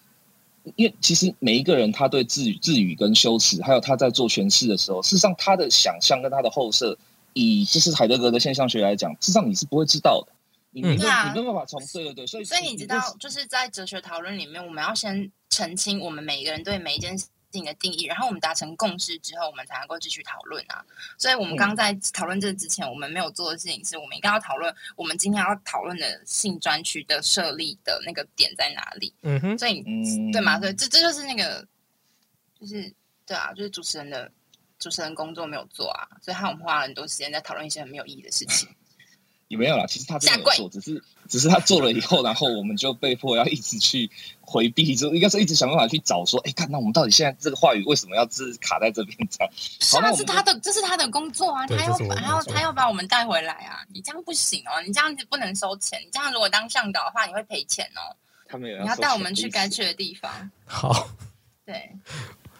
因为其实每一个人他对自语、字语跟修辞，还有他在做诠释的时候，事实上他的想象跟他的后设，以就是海德格的现象学来讲，事实上你是不会知道的。你没有、嗯你没有办法从对对对，所以所以你知道，就是在哲学讨论里面，我们要先澄清我们每一个人对每一件事情的定义，然后我们达成共识之后，我们才能够继续讨论啊。所以我们刚在讨论这之前，我们没有做的事情是，我们应该要讨论我们今天要讨论的性专区的设立的那个点在哪里。嗯哼，所以，嗯对嘛？所以这这就是那个，就是对啊，就是主持人的主持人工作没有做啊，所以害我们花了很多时间在讨论一些很没有意义的事情。也没有啦，其实他真的下跪有做，只是只是他做了以后，然后我们就被迫要一直去回避，就应该是一直想办法去找说，哎，看那我们到底现在这个话语为什么要是卡在这边这样？是啊，是他的，这是他的工作啊，他要他要他要把我们带回来啊！你这样不行哦，你这样子不能收钱，你这样如果当向导的话，你会赔钱哦。他们有你要带我们去该去的地方，好，对，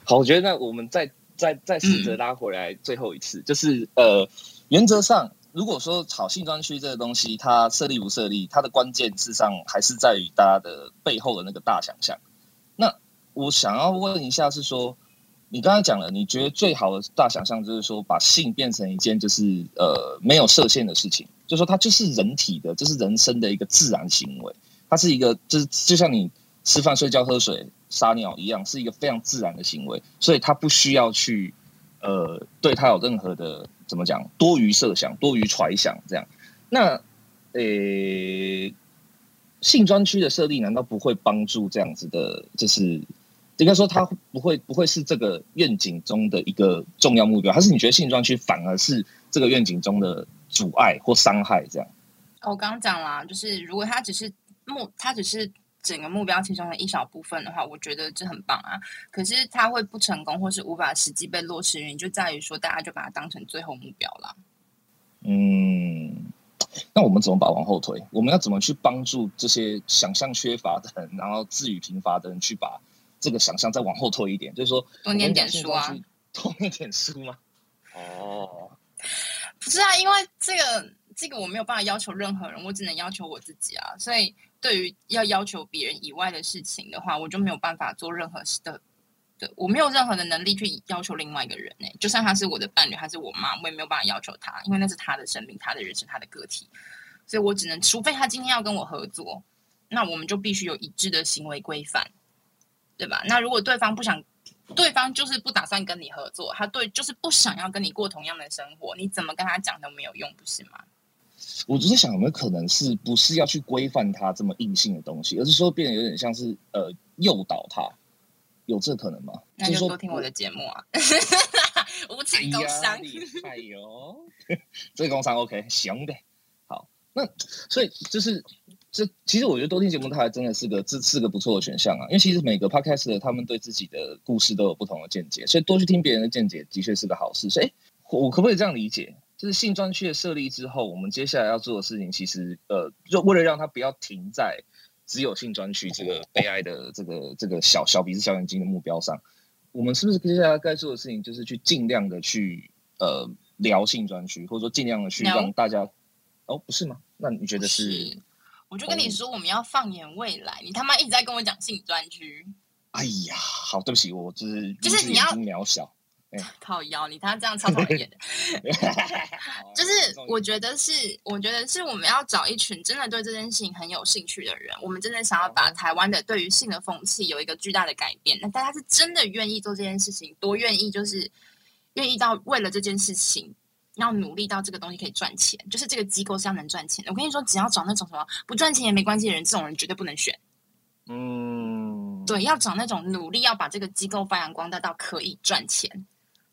好，我觉得那我们再再再试着拉回来最后一次，就是呃，原则上，如果说炒性专区这个东西，它设立不设立，它的关键事实上还是在于大家的背后的那个大想象。那我想要问一下，是说你刚才讲了，你觉得最好的大想象就是说，把性变成一件就是呃没有设限的事情，就是说它就是人体的，就是人生的一个自然行为，它是一个就是就像你吃饭、睡觉、喝水、撒尿一样，是一个非常自然的行为，所以它不需要去呃对他有任何的怎么讲多余设想、多余揣想这样。那呃，性专区的设立难道不会帮助这样子的？就是应该说它不会不会是这个愿景中的一个重要目标，还是你觉得性专区反而是这个愿景中的阻碍或伤害？这样？哦我刚刚讲啦，就是如果他只是目，他只是整个目标其中的一小部分的话，我觉得这很棒啊。可是它会不成功，或是无法实际被落实，原因就在于说，大家就把它当成最后目标了。嗯，那我们怎么把它往后推？我们要怎么去帮助这些想象缺乏的人，然后自语贫乏的人，去把这个想象再往后推一点？就是说，多念点书啊多念点书吗？哦，不是啊，因为这个这个我没有办法要求任何人，我只能要求我自己啊。所以对于要要求别人以外的事情的话，我就没有办法做任何事的。的，我没有任何的能力去要求另外一个人呢、就算他是我的伴侣，还是我妈，我也没有办法要求他，因为那是他的生命、他的人生、他的个体，所以我只能，除非他今天要跟我合作，那我们就必须有一致的行为规范，对吧？那如果对方不想，对方就是不打算跟你合作，他对就是不想要跟你过同样的生活，你怎么跟他讲都没有用，不是吗？我只是想有没有可能是不是要去规范它这么硬性的东西，而是说变得有点像是呃诱导它，有这可能吗？那就多听我的节目啊，无情工伤。厉害哟！这个工伤 OK，行的。好，那所以就是这，其实我觉得多听节目，它还真的是个这是个不错的选项啊。因为其实每个 podcast 他们对自己的故事都有不同的见解，所以多去听别人的见解，的确是个好事。所以，我可不可以这样理解？就是性专区的设立之后，我们接下来要做的事情，其实呃，就为了让它不要停在只有性专区这个悲哀的这个这个小小鼻子小眼睛的目标上，我们是不是接下来该做的事情，就是去尽量的去呃聊性专区，或者说尽量的去让大家哦，不是吗？那你觉得是？是，我就跟你说，我们要放眼未来。你他妈一直在跟我讲性专区，哎呀，好，对不起，我就是就是你要渺小，靠腰，你他这样超讨人厌的。就就是我觉得是，我觉得是我们要找一群真的对这件事情很有兴趣的人，我们真的想要把台湾的对于性的风气有一个巨大的改变。那大家是真的愿意做这件事情，多愿意就是愿意到为了这件事情。要努力到这个东西可以赚钱，就是这个机构是要能赚钱的。我跟你说，只要找那种什么不赚钱也没关系的人，这种人绝对不能选。嗯，对，要找那种努力要把这个机构发扬光大到可以赚钱，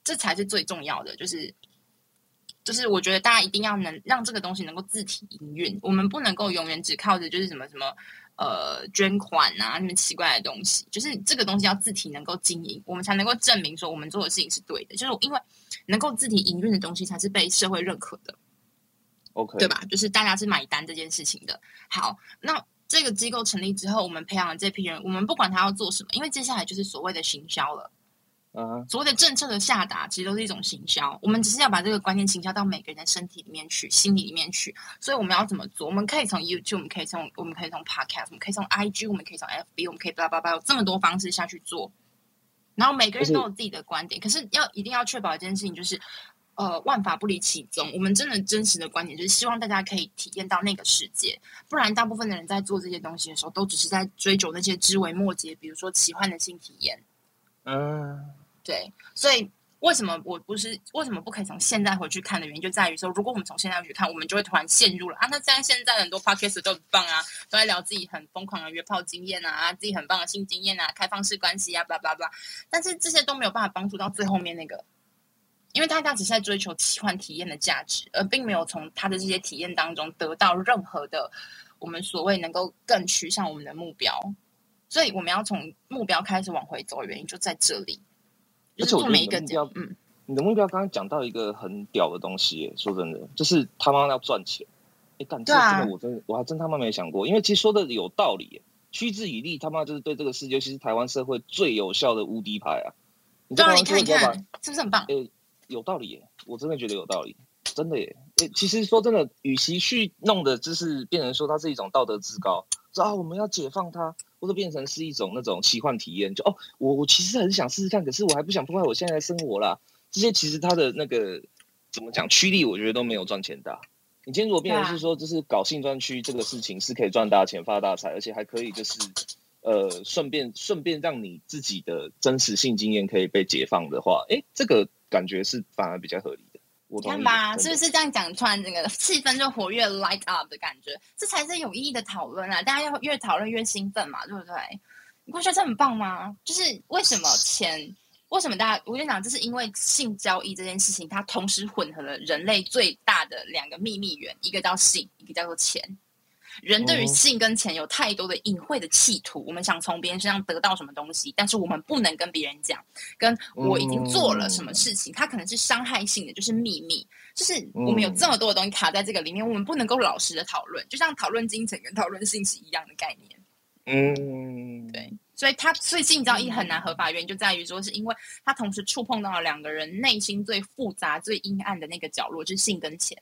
这才是最重要的。就是，就是我觉得大家一定要能让这个东西能够自体营运，我们不能够永远只靠着就是什么什么呃捐款啊什么奇怪的东西，就是这个东西要自体能够经营，我们才能够证明说我们做的事情是对的。就是因为能够自体营运的东西才是被社会认可的。，OK，对？吧？就是大家是买单这件事情的。好，那这个机构成立之后，我们培养了这批人，我们不管他要做什么，因为接下来就是所谓的行销了。啊，所谓的政策的下达，其实都是一种行销。我们只是要把这个观念行销到每个人的身体里面去、心理里面去。所以我们要怎么做？我们可以从 YouTube，我们可以从我们可以从 Podcast，我们可以从 IG，我们可以从 FB，我们可以叭叭叭，有这么多方式下去做。然后每个人都有自己的观点，可是要一定要确保一件事情，就是呃万法不离其宗。我们真的真实的观点就是希望大家可以体验到那个世界，不然大部分的人在做这些东西的时候，都只是在追求那些枝微末节，比如说奇幻的性体验。嗯，对，所以为什么我不是为什么不可以从现在回去看的原因，就在于说，如果我们从现在回去看，我们就会突然陷入了啊，那现在现在很多 podcast 都很棒啊，都在聊自己很疯狂的约炮经验啊，自己很棒的性经验啊，开放式关系啊，blah blah blah，但是这些都没有办法帮助到最后面那个因为大家只是在追求奇幻体验的价值，而并没有从他的这些体验当中得到任何的我们所谓能够更趋向我们的目标。所以我们要从目标开始往回走的原因就在这里，而且我觉得做每一个你的目标嗯，你的目标刚刚讲到一个很屌的东西耶，说真的，就是他妈要赚钱。哎，干这真的我真的我还真他妈没想过，因为其实说的有道理耶，趋之以利他妈就是对这个世界，尤其是台湾社会最有效的无敌牌啊！你在对啊，台湾你看你社会只要把看，是不是很棒？哎，有道理耶，我真的觉得有道理，真的耶。诶，其实说真的，与其去弄的，就是变成说它是一种道德至高，说啊我们要解放它，或者变成是一种那种奇幻体验，就哦，我我其实很想试试看，可是我还不想破坏我现在的生活啦。这些其实它的那个怎么讲驱力，我觉得都没有赚钱大。你今天如果变成是说，就是搞性专区这个事情是可以赚大钱、发大财，而且还可以就是呃顺便顺便让你自己的真实性经验可以被解放的话，哎，这个感觉是反而比较合理的。我看吧，是不是这样讲，突然整个气氛就活跃 light up 的感觉？这才是有意义的讨论啊！大家要越讨论越兴奋嘛，对不对？你不觉得这很棒吗？就是为什么钱？为什么大家？我跟你讲，这是因为性交易这件事情，它同时混合了人类最大的两个秘密源，一个叫性，一个叫做钱。人对于哦性跟钱有太多的隐晦的企图，我们想从别人身上得到什么东西，但是我们不能跟别人讲。跟我已经做了什么事情，它可能是伤害性的，就是秘密。就是我们有这么多的东西卡在这个里面，我们不能够老实的讨论，就像讨论金钱跟讨论性是一样的概念。嗯，对，所以他所以性交易很难合法，原因就在于说，是因为他同时触碰到了两个人内心最复杂、最阴暗的那个角落，就是性跟钱。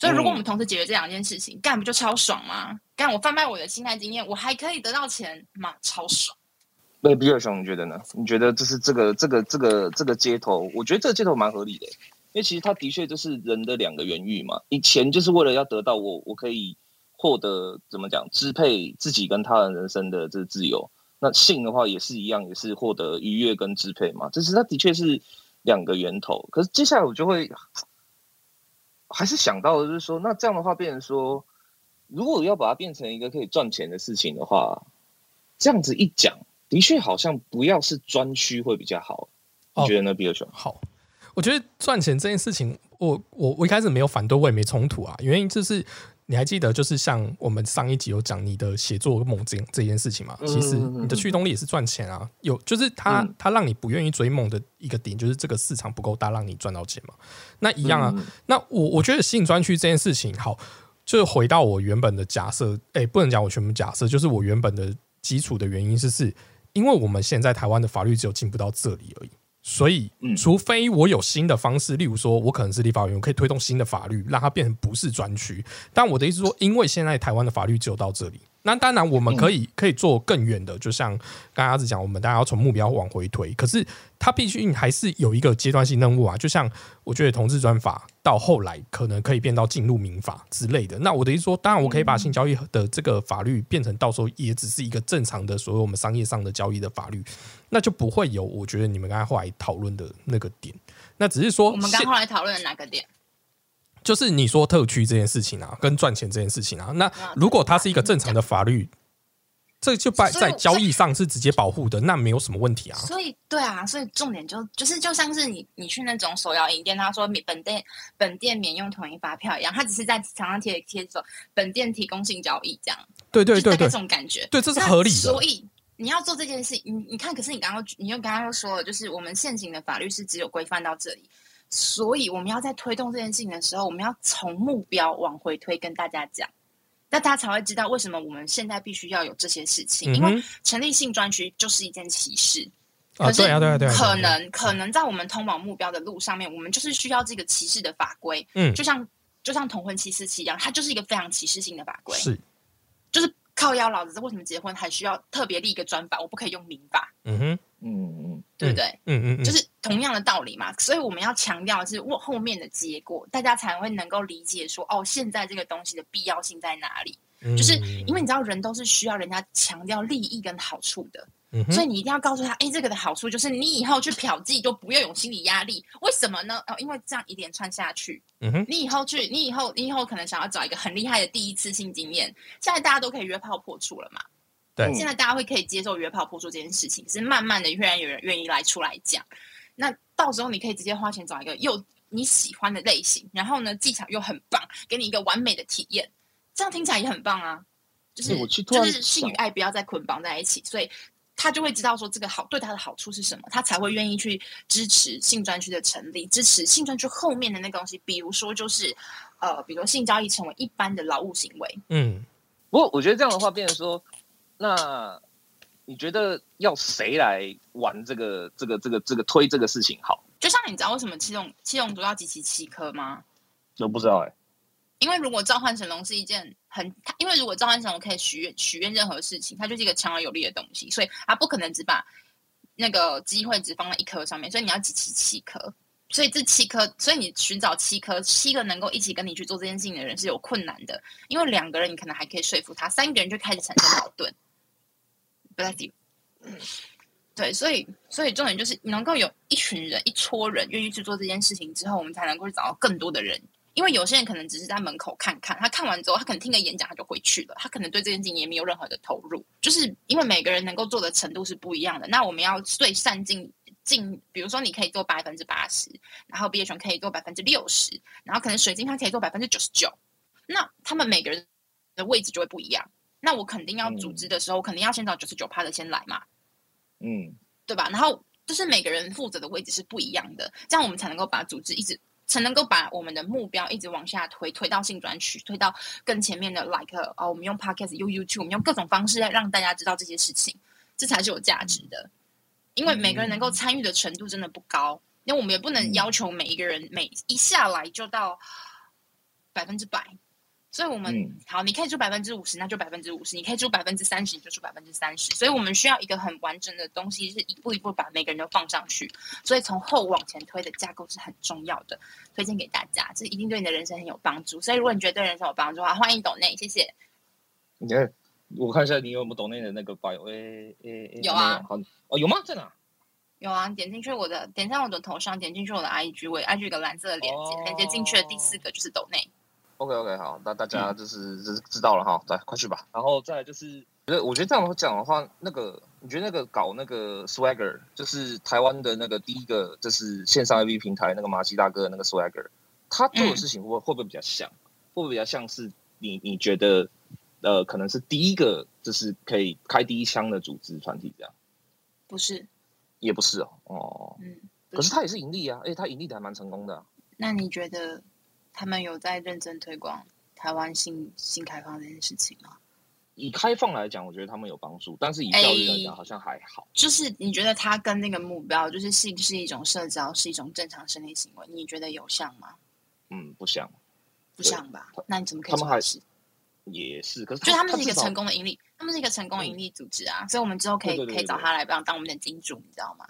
所以，如果我们同时解决这两件事情，干不就超爽吗？干我贩卖我的心态经验，我还可以得到钱，妈超爽。那比尔熊，你觉得呢？你觉得就是这个这个这个这个街头，我觉得这个街头蛮合理的，因为其实它的确就是人的两个原欲嘛。以前就是为了要得到我我可以获得怎么讲支配自己跟他人人生的这自由，那性的话也是一样，也是获得愉悦跟支配嘛。就是它的确是两个源头。可是接下来我就会还是想到的就是说，那这样的话变成说，如果要把它变成一个可以赚钱的事情的话，这样子一讲。的确，好像不要是专区会比较好，你觉得呢，比尔熊？好，我觉得赚钱这件事情，我我我一开始没有反对，我也没冲突啊。原因就是你还记得，就是像我们上一集有讲你的写作梦这这件事情吗，其实你的驱动力也是赚钱啊。有就是它嗯它让你不愿意追梦的一个点，就是这个市场不够大，让你赚到钱嘛。那一样啊。嗯那我我觉得吸引专区这件事情，好，就是回到我原本的假设，哎、不能讲我全部假设，就是我原本的基础的原因是是。因为我们现在台湾的法律只有进不到这里而已，所以嗯除非我有新的方式，例如说我可能是立法委员，我可以推动新的法律，让它变成不是专区。但我的意思是说，因为现在台湾的法律只有到这里，那当然我们可以可以做更远的，就像刚刚阿子讲，我们大家要从目标往回推，可是它必须还是有一个阶段性任务啊。就像我觉得同志专法到后来可能可以变到进入民法之类的。那我的意思说，当然我可以把性交易的这个法律变成到时候也只是一个正常的所谓我们商业上的交易的法律，那就不会有我觉得你们刚才后来讨论的那个点。那只是说我们刚后来讨论的哪个点？就是你说特区这件事情啊，跟赚钱这件事情啊，那如果它是一个正常的法律，这就在在交易上是直接保护的，那没有什么问题啊。所以对啊，所以重点就就是就像是你你去那种手摇饮店，他说免本店本店免用统一发票一样，他只是在墙上贴贴说本店提供性交易这样，对对对这，种感觉。对，这是合理的所。以你要做这件事，你你看，可是你刚刚你又刚刚又说了，就是我们现行的法律是只有规范到这里，所以我们要在推动这件事情的时候，我们要从目标往回推，跟大家讲。那大家才会知道为什么我们现在必须要有这些事情，因为成立性专区就是一件歧视。啊，可是对啊，对啊，对啊，可能可能在我们通往目标的路上面，我们就是需要这个歧视的法规，嗯。就像就像同婚七四七一样，它就是一个非常歧视性的法规，是，就是靠腰老子为什么结婚还需要特别立一个专法，我不可以用民法，嗯哼，嗯嗯对不对？嗯嗯嗯，就是同样的道理嘛，所以我们要强调的是我后面的结果，大家才会能够理解说，哦，现在这个东西的必要性在哪里？就是嗯因为你知道，人都是需要人家强调利益跟好处的，嗯哼所以你一定要告诉他，哎，这个的好处就是你以后去嫖妓就不要有心理压力。为什么呢？哦，因为这样一连串下去，嗯哼，你以后去，你以后，你以后可能想要找一个很厉害的第一次性经验。现在大家都可以约炮破处了嘛？对现在大家会可以接受约炮破处这件事情，是慢慢的越来越有人愿意来出来讲。那到时候你可以直接花钱找一个又你喜欢的类型，然后呢技巧又很棒，给你一个完美的体验，这样听起来也很棒啊。就是我去就是性与爱不要再捆绑在一起，所以他就会知道说这个好对他的好处是什么，他才会愿意去支持性专区的成立，支持性专区后面的那个东西，比如说就是呃，比如说性交易成为一般的劳务行为，嗯，不过我觉得这样的话，变成说，那你觉得要谁来玩这个这个这个这个推这个事情好？就像你知道为什么七龙七龙族要集齐七颗吗？我不知道哎、因为如果召唤神龙是一件很，它因为如果召唤神龙可以许愿许愿任何事情，它就是一个强而有力的东西，所以它不可能只把那个机会只放在一颗上面，所以你要集齐七颗。所以这七颗，所以你寻找七颗，七个能够一起跟你去做这件事情的人是有困难的，因为两个人你可能还可以说服他，三个人就开始产生矛盾。对，所以所以重点就是能够有一群人、一撮人愿意去做这件事情之后，我们才能够去找到更多的人。因为有些人可能只是在门口看看，他看完之后，他可能听个演讲他就回去了，他可能对这件事情也没有任何的投入。就是因为每个人能够做的程度是不一样的，那我们要最善尽尽，比如说你可以做百分之八十，然后毕业生可以做百分之六十，然后可能水晶他可以做百分之九十九，那他们每个人的位置就会不一样。那我肯定要组织的时候，我肯定要先找九十九趴的先来嘛，嗯，对吧？然后就是每个人负责的位置是不一样的，这样我们才能够把组织一直才能够把我们的目标一直往下推，推到性专区，推到更前面的 like 哦，我们用 podcast 用 YouTube，我们用各种方式来让大家知道这些事情，这才是有价值的。因为每个人能够参与的程度真的不高，因为我们也不能要求每一个人每一下来就到百分之百。所以，我们、嗯好，你可以出百分之五十，那就百分之五十；你可以出百分之三十，你就出百分之三十。所以我们需要一个很完整的东西，是一步一步把每个人都放上去。所以从后往前推的架构是很重要的，推荐给大家，这一定对你的人生很有帮助。所以，如果你觉得对人生有帮助的话，欢迎抖内，谢谢。你看，我看一下你有没有抖内的那个 bio，诶诶诶，有啊好，哦，有吗？在哪？有啊，点进去我的，点上我的头上，点进去我的 IG，我 IG 有个蓝色的链接，哦连接进去的第四个就是抖内。OK OK，好，那大家就是就是知道了哈，来快去吧。然后再来就是，觉得我觉得这样讲的话，那个你觉得那个搞那个 Swagger，就是台湾的那个第一个就是线上 AV 平台那个马西大哥的那个 Swagger，他做的事情会会不会比较像？会不会比较像是你你觉得呃可能是第一个就是可以开第一枪的组织团体这样？不是，也不是哦，哦，嗯，不可是他也是盈利啊，而且他盈利的还蛮成功的啊、那你觉得他们有在认真推广台湾性性开放这件事情吗？以开放来讲，我觉得他们有帮助，但是以教育来讲，哎好像还好。就是你觉得他跟那个目标，就是性是一种社交，是一种正常生理行为，你觉得有像吗？嗯，不像，不像吧？那你怎么可以他们还是？也是，可是就他们是一个成功的盈利，他们是一个成功的盈利组织啊，所以我们之后可以可以找他来帮当我们的金主，你知道吗？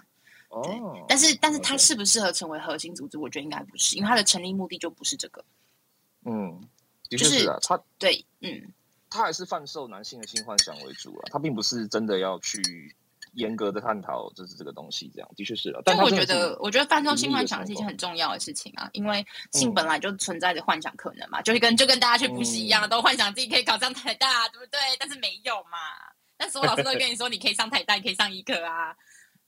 哦，但是但是他适不适合成为核心组织，我觉得应该不是，因为他的成立目的就不是这个。嗯，的确就是是啊，他对，嗯，他还是贩售男性的性幻想为主啊，他并不是真的要去严格的探讨就是这个东西这样，的确是啊。但我觉得，我觉得贩售性幻想是一件很重要的事情啊，因为性嗯本来就存在着幻想可能嘛，就是跟就跟大家去补习一样，嗯都幻想自己可以考上台大，对不对？但是没有嘛。但所有老师都会跟你说，你可以上台大，你可以上医科啊，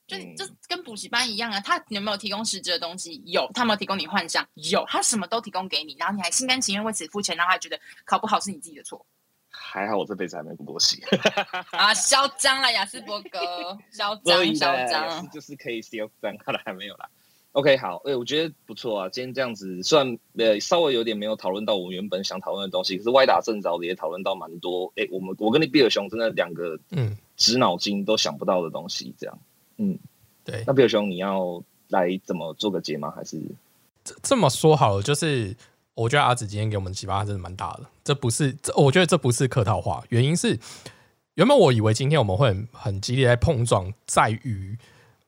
就嗯就跟补习班一样啊。他有没有提供实质的东西？有。他有没有提供你幻想？有。他什么都提供给你，然后你还心甘情愿为此付钱，然后还觉得考不好是你自己的错还好，我这辈子还没补过习，啊！嚣张了，雅斯伯格，嚣张嚣张。就是可以 still 张，看来还没有啦。OK，好，哎、我觉得不错啊。今天这样子，虽然呃稍微有点没有讨论到我们原本想讨论的东西，可是歪打正着的也讨论到蛮多。哎、我们我跟你比尔熊真的两个嗯，直脑筋都想不到的东西，这样。对，那比尔熊，你要来怎么做个结吗？还是这这么说好了，就是我觉得阿紫今天给我们启发真的蛮大的。这不是，这我觉得这不是客套话，原因是原本我以为今天我们会很很激烈在碰撞，在于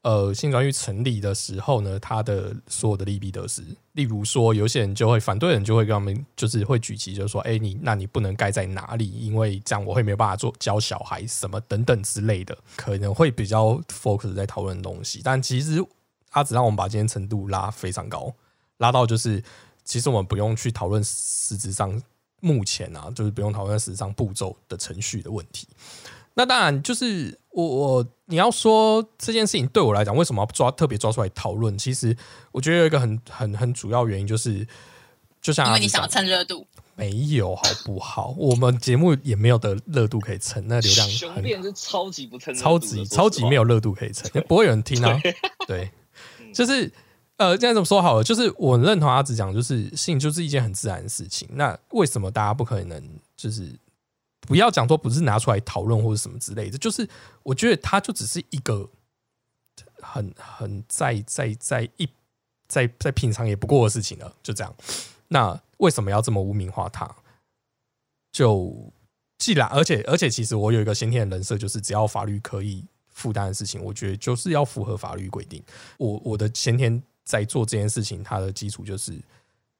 呃性专区成立的时候呢，它的所有的利弊得失。例如说，有些人就会反对人就会跟他们就是会举旗，就是说，哎、你那你不能盖在哪里，因为这样我会没有办法做教小孩什么等等之类的，可能会比较 focus 在讨论东西。但其实阿紫让我们把今天程度拉非常高，拉到就是其实我们不用去讨论实质上目前啊，就是不用讨论实质上步骤的程序的问题。那当然就是我我你要说这件事情对我来讲，为什么要抓特别抓出来讨论？其实我觉得有一个很很很主要原因就是，就像因为你想阿紫讲蹭热度，没有好不好？我们节目也没有的热度可以蹭，那流量雄很辩是超级不称热度的超级超级没有热度可以蹭，也不会有人听啊。对，就是呃，这样怎么说好了？就是我认同阿紫讲，就是性就是一件很自然的事情。那为什么大家不可能就是不要讲说不是拿出来讨论或者什么之类的？就是我觉得它就只是一个很很在在在一在在平常也不过的事情了，就这样。那为什么要这么污名化它？就既然而且而且，其实我有一个先天的人设，就是只要法律可以负担的事情，我觉得就是要符合法律规定。我我的先天在做这件事情，它的基础就是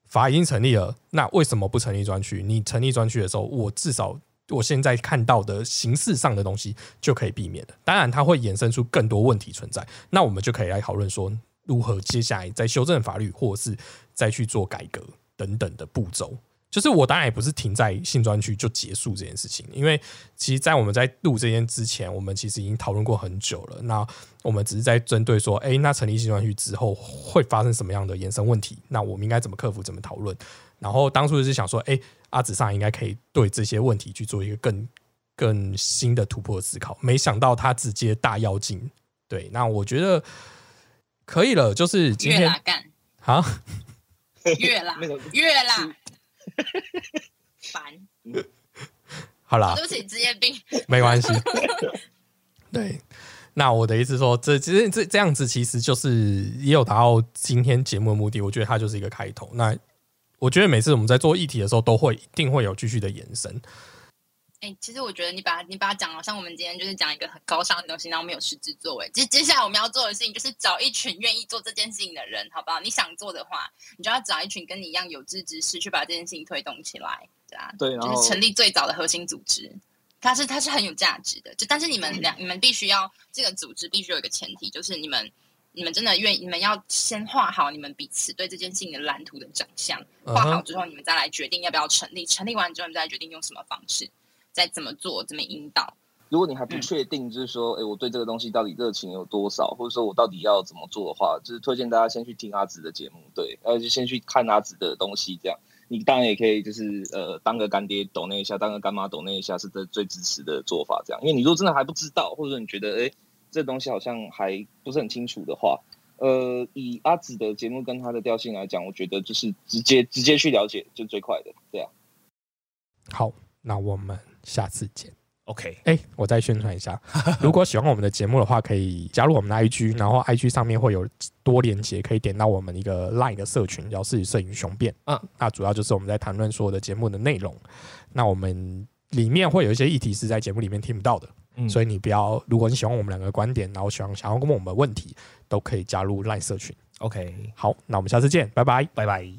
法已经成立了，那为什么不成立专区？你成立专区的时候，我至少我现在看到的形式上的东西就可以避免了。当然，它会衍生出更多问题存在，那我们就可以来讨论说，如何接下来再修正法律，或者是再去做改革等等的步骤。就是我当然也不是停在性专区就结束这件事情，因为其实，在我们在录这件之前，我们其实已经讨论过很久了。那我们只是在针对说，哎、那成立性专区之后会发生什么样的衍生问题？那我们应该怎么克服？怎么讨论？然后当初就是想说，哎、阿紫上应该可以对这些问题去做一个更更新的突破思考。没想到他直接大妖精，对，那我觉得可以了，就是今天越啦干，啊，越啦 那个越啦，烦，好啦，对不起，职业病，没关系。对，那我的意思是说，这其实这这样子其实就是也有达到今天节目的目的。我觉得它就是一个开头。那我觉得每次我们在做议题的时候，都会一定会有继续的延伸。哎、其实我觉得你把你把它讲好像我们今天就是讲一个很高尚的东西，然后没有实质作为。接接下来我们要做的事情就是找一群愿意做这件事情的人，好不好？你想做的话，你就要找一群跟你一样有志之士，去把这件事情推动起来，对啊，对，就是成立最早的核心组织，它是它是很有价值的。就但是你们两你们必须要这个组织必须有一个前提，就是你们你们真的愿意，你们要先画好你们彼此对这件事情的蓝图的长相，画好之后，你们再来决定要不要成立。成立完之后，你们再来决定用什么方式，再怎么做，怎么引导。如果你还不确定，就是说，哎、我对这个东西到底热情有多少，或者说我到底要怎么做的话，就是推荐大家先去听阿紫的节目，对，然后就先去看阿紫的东西，这样。你当然也可以，就是呃，当个干爹抖那一下，当个干妈抖那一下，是最最支持的做法。这样，因为你如果真的还不知道，或者说你觉得，哎、这东西好像还不是很清楚的话，呃，以阿紫的节目跟他的调性来讲，我觉得就是直接直接去了解就最快的，对啊。好，那我们下次见。OK，哎、我再宣传一下，如果喜欢我们的节目的话，可以加入我们的 IG，然后 IG 上面会有多连接，可以点到我们一个 LINE 的社群，叫“视觉摄影雄辩”。嗯，那主要就是我们在谈论所有的节目的内容。那我们里面会有一些议题是在节目里面听不到的，嗯所以你不要，如果你喜欢我们两个观点，然后想想要问我们问题，都可以加入 LINE 社群。OK，好，那我们下次见，拜拜。拜拜。